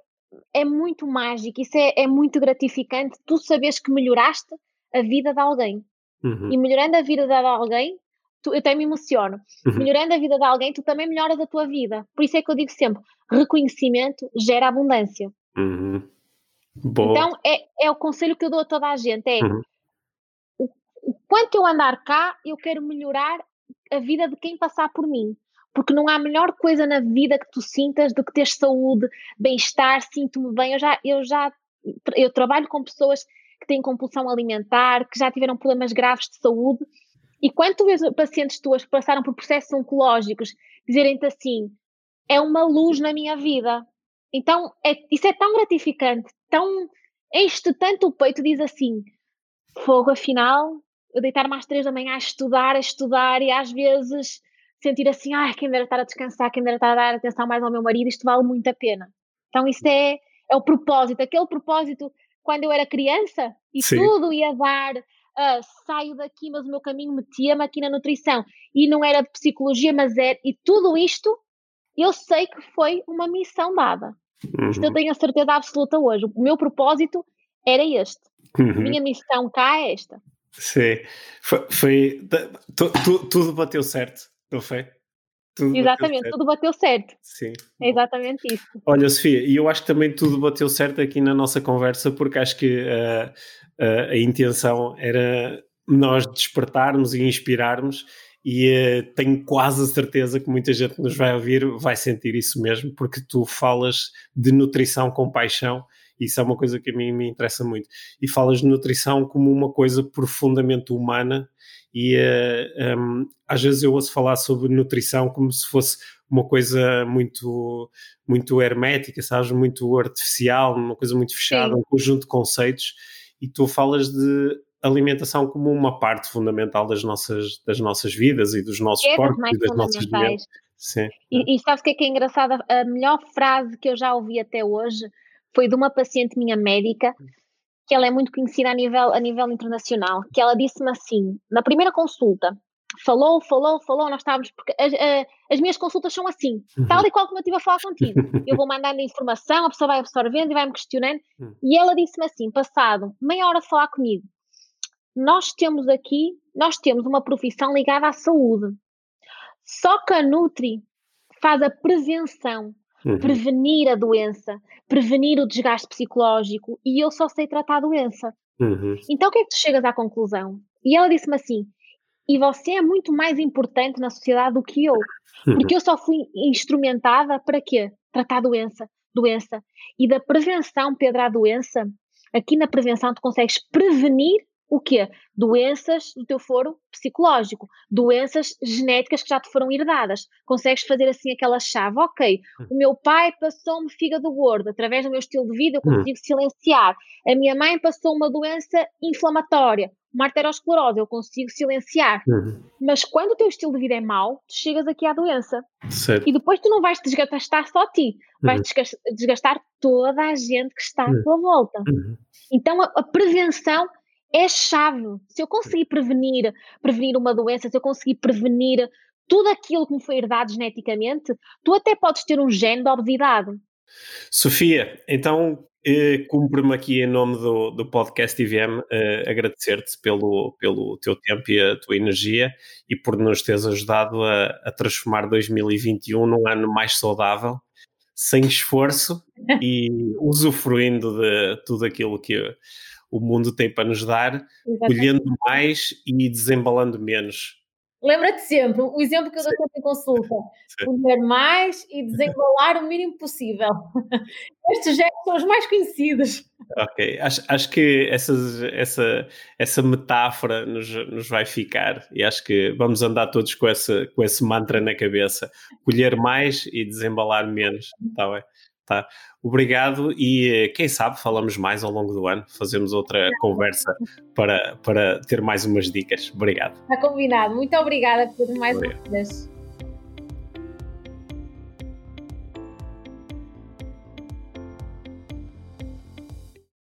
é muito mágico, isso é, é, muito gratificante. Tu sabes que melhoraste a vida de alguém. Uhum. E melhorando a vida de alguém, tu, eu até me emociono. Uhum. Melhorando a vida de alguém, tu também melhoras a tua vida. Por isso é que eu digo sempre: reconhecimento gera abundância. Uhum. Boa. Então é, é o conselho que eu dou a toda a gente: é uhum. o, o quanto eu andar cá, eu quero melhorar a vida de quem passar por mim. porque não há melhor coisa na vida que tu sintas do que ter saúde, bem-estar, sinto-me bem. Eu já, eu já eu trabalho com pessoas que têm compulsão alimentar, que já tiveram problemas graves de saúde, e quando tu vês pacientes tuas que passaram por processos oncológicos dizerem-te assim, é uma luz na minha vida. Então, é, isso é tão gratificante, tão enche tanto o peito, diz assim, fogo, afinal, eu deitar-me às três da manhã a estudar, a estudar, e às vezes sentir assim, ai, quem dera estar a descansar, quem dera estar a dar atenção mais ao meu marido, isto vale muito a pena. Então, isso é, é o propósito, aquele propósito quando eu era criança e Sim. tudo ia dar, uh, saio daqui, mas o meu caminho metia-me aqui na nutrição e não era de psicologia, mas é, e tudo isto eu sei que foi uma missão dada. Uhum. Isto eu tenho a certeza absoluta hoje. O meu propósito era este. Uhum. Minha missão cá é esta. Sim, foi, foi tu, tu, tudo bateu certo, não foi? Tudo exatamente, bateu tudo bateu certo. Sim. É exatamente isso. Olha, Sofia, e eu acho que também tudo bateu certo aqui na nossa conversa, porque acho que uh, uh, a intenção era nós despertarmos e inspirarmos, e uh, tenho quase a certeza que muita gente nos vai ouvir vai sentir isso mesmo, porque tu falas de nutrição com paixão isso é uma coisa que a mim me interessa muito. E falas de nutrição como uma coisa profundamente humana e uh, eh, um, às vezes eu ouço falar sobre nutrição como se fosse uma coisa muito muito hermética, sabes, muito artificial, uma coisa muito fechada, Sim. um conjunto de conceitos e tu falas de alimentação como uma parte fundamental das nossas, das nossas vidas e dos nossos é corpos e das nossas vidas. Sim. E, e sabes o que é que é engraçado? A melhor frase que eu já ouvi até hoje foi de uma paciente minha médica, que ela é muito conhecida a nível, a nível internacional, que ela disse-me assim, na primeira consulta, falou, falou, falou, nós estávamos, porque as, as minhas consultas são assim, uhum. tal e qual como eu estive a falar contigo. (laughs) Eu vou mandando informação, a pessoa vai absorvendo e vai-me questionando, uhum. e ela disse-me assim, passado meia hora de falar comigo, nós temos aqui, nós temos uma profissão ligada à saúde, só que a Nutri faz a prevenção Uhum. prevenir a doença, prevenir o desgaste psicológico e eu só sei tratar a doença. Uhum. Então o que é que tu chegas à conclusão? E ela disse-me assim: e você é muito mais importante na sociedade do que eu, uhum. porque eu só fui instrumentada para quê? Tratar a doença, doença. E da prevenção, Pedro, à doença, aqui na prevenção tu consegues prevenir o quê? Doenças do teu foro psicológico, doenças genéticas que já te foram herdadas. Consegues fazer assim aquela chave, ok, o meu pai passou-me fígado gordo, através do meu estilo de vida eu hum. consigo silenciar. A minha mãe passou uma doença inflamatória, uma arteriosclerose, eu consigo silenciar. Uhum. Mas quando o teu estilo de vida é mau, tu chegas aqui à doença. Certo. E depois tu não vais desgastar só ti, vais uhum. desgastar toda a gente que está à uhum. tua volta. Uhum. Então a, a prevenção é chave. Se eu conseguir prevenir, prevenir uma doença, se eu conseguir prevenir tudo aquilo que me foi herdado geneticamente, tu até podes ter um gene de obesidade. Sofia, então eh, cumpre-me aqui em nome do, do podcast IVM eh, agradecer-te pelo, pelo teu tempo e a tua energia e por nos teres ajudado a, a transformar 2021 num ano mais saudável, sem esforço e (laughs) usufruindo de tudo aquilo que o mundo tem para nos dar, Exatamente. colhendo mais e desembalando menos. Lembra-te sempre, o exemplo que eu dou sempre em consulta: (laughs) colher mais e desembalar o mínimo possível. (laughs) Estes gestos são os mais conhecidos. Ok, acho, acho que essas, essa, essa metáfora nos, nos vai ficar e acho que vamos andar todos com, essa, com esse mantra na cabeça: colher mais e desembalar menos. Tá bem? Tá. Obrigado e quem sabe falamos mais ao longo do ano, fazemos outra conversa para, para ter mais umas dicas. Obrigado. Está combinado. Muito obrigada por mais uma vez.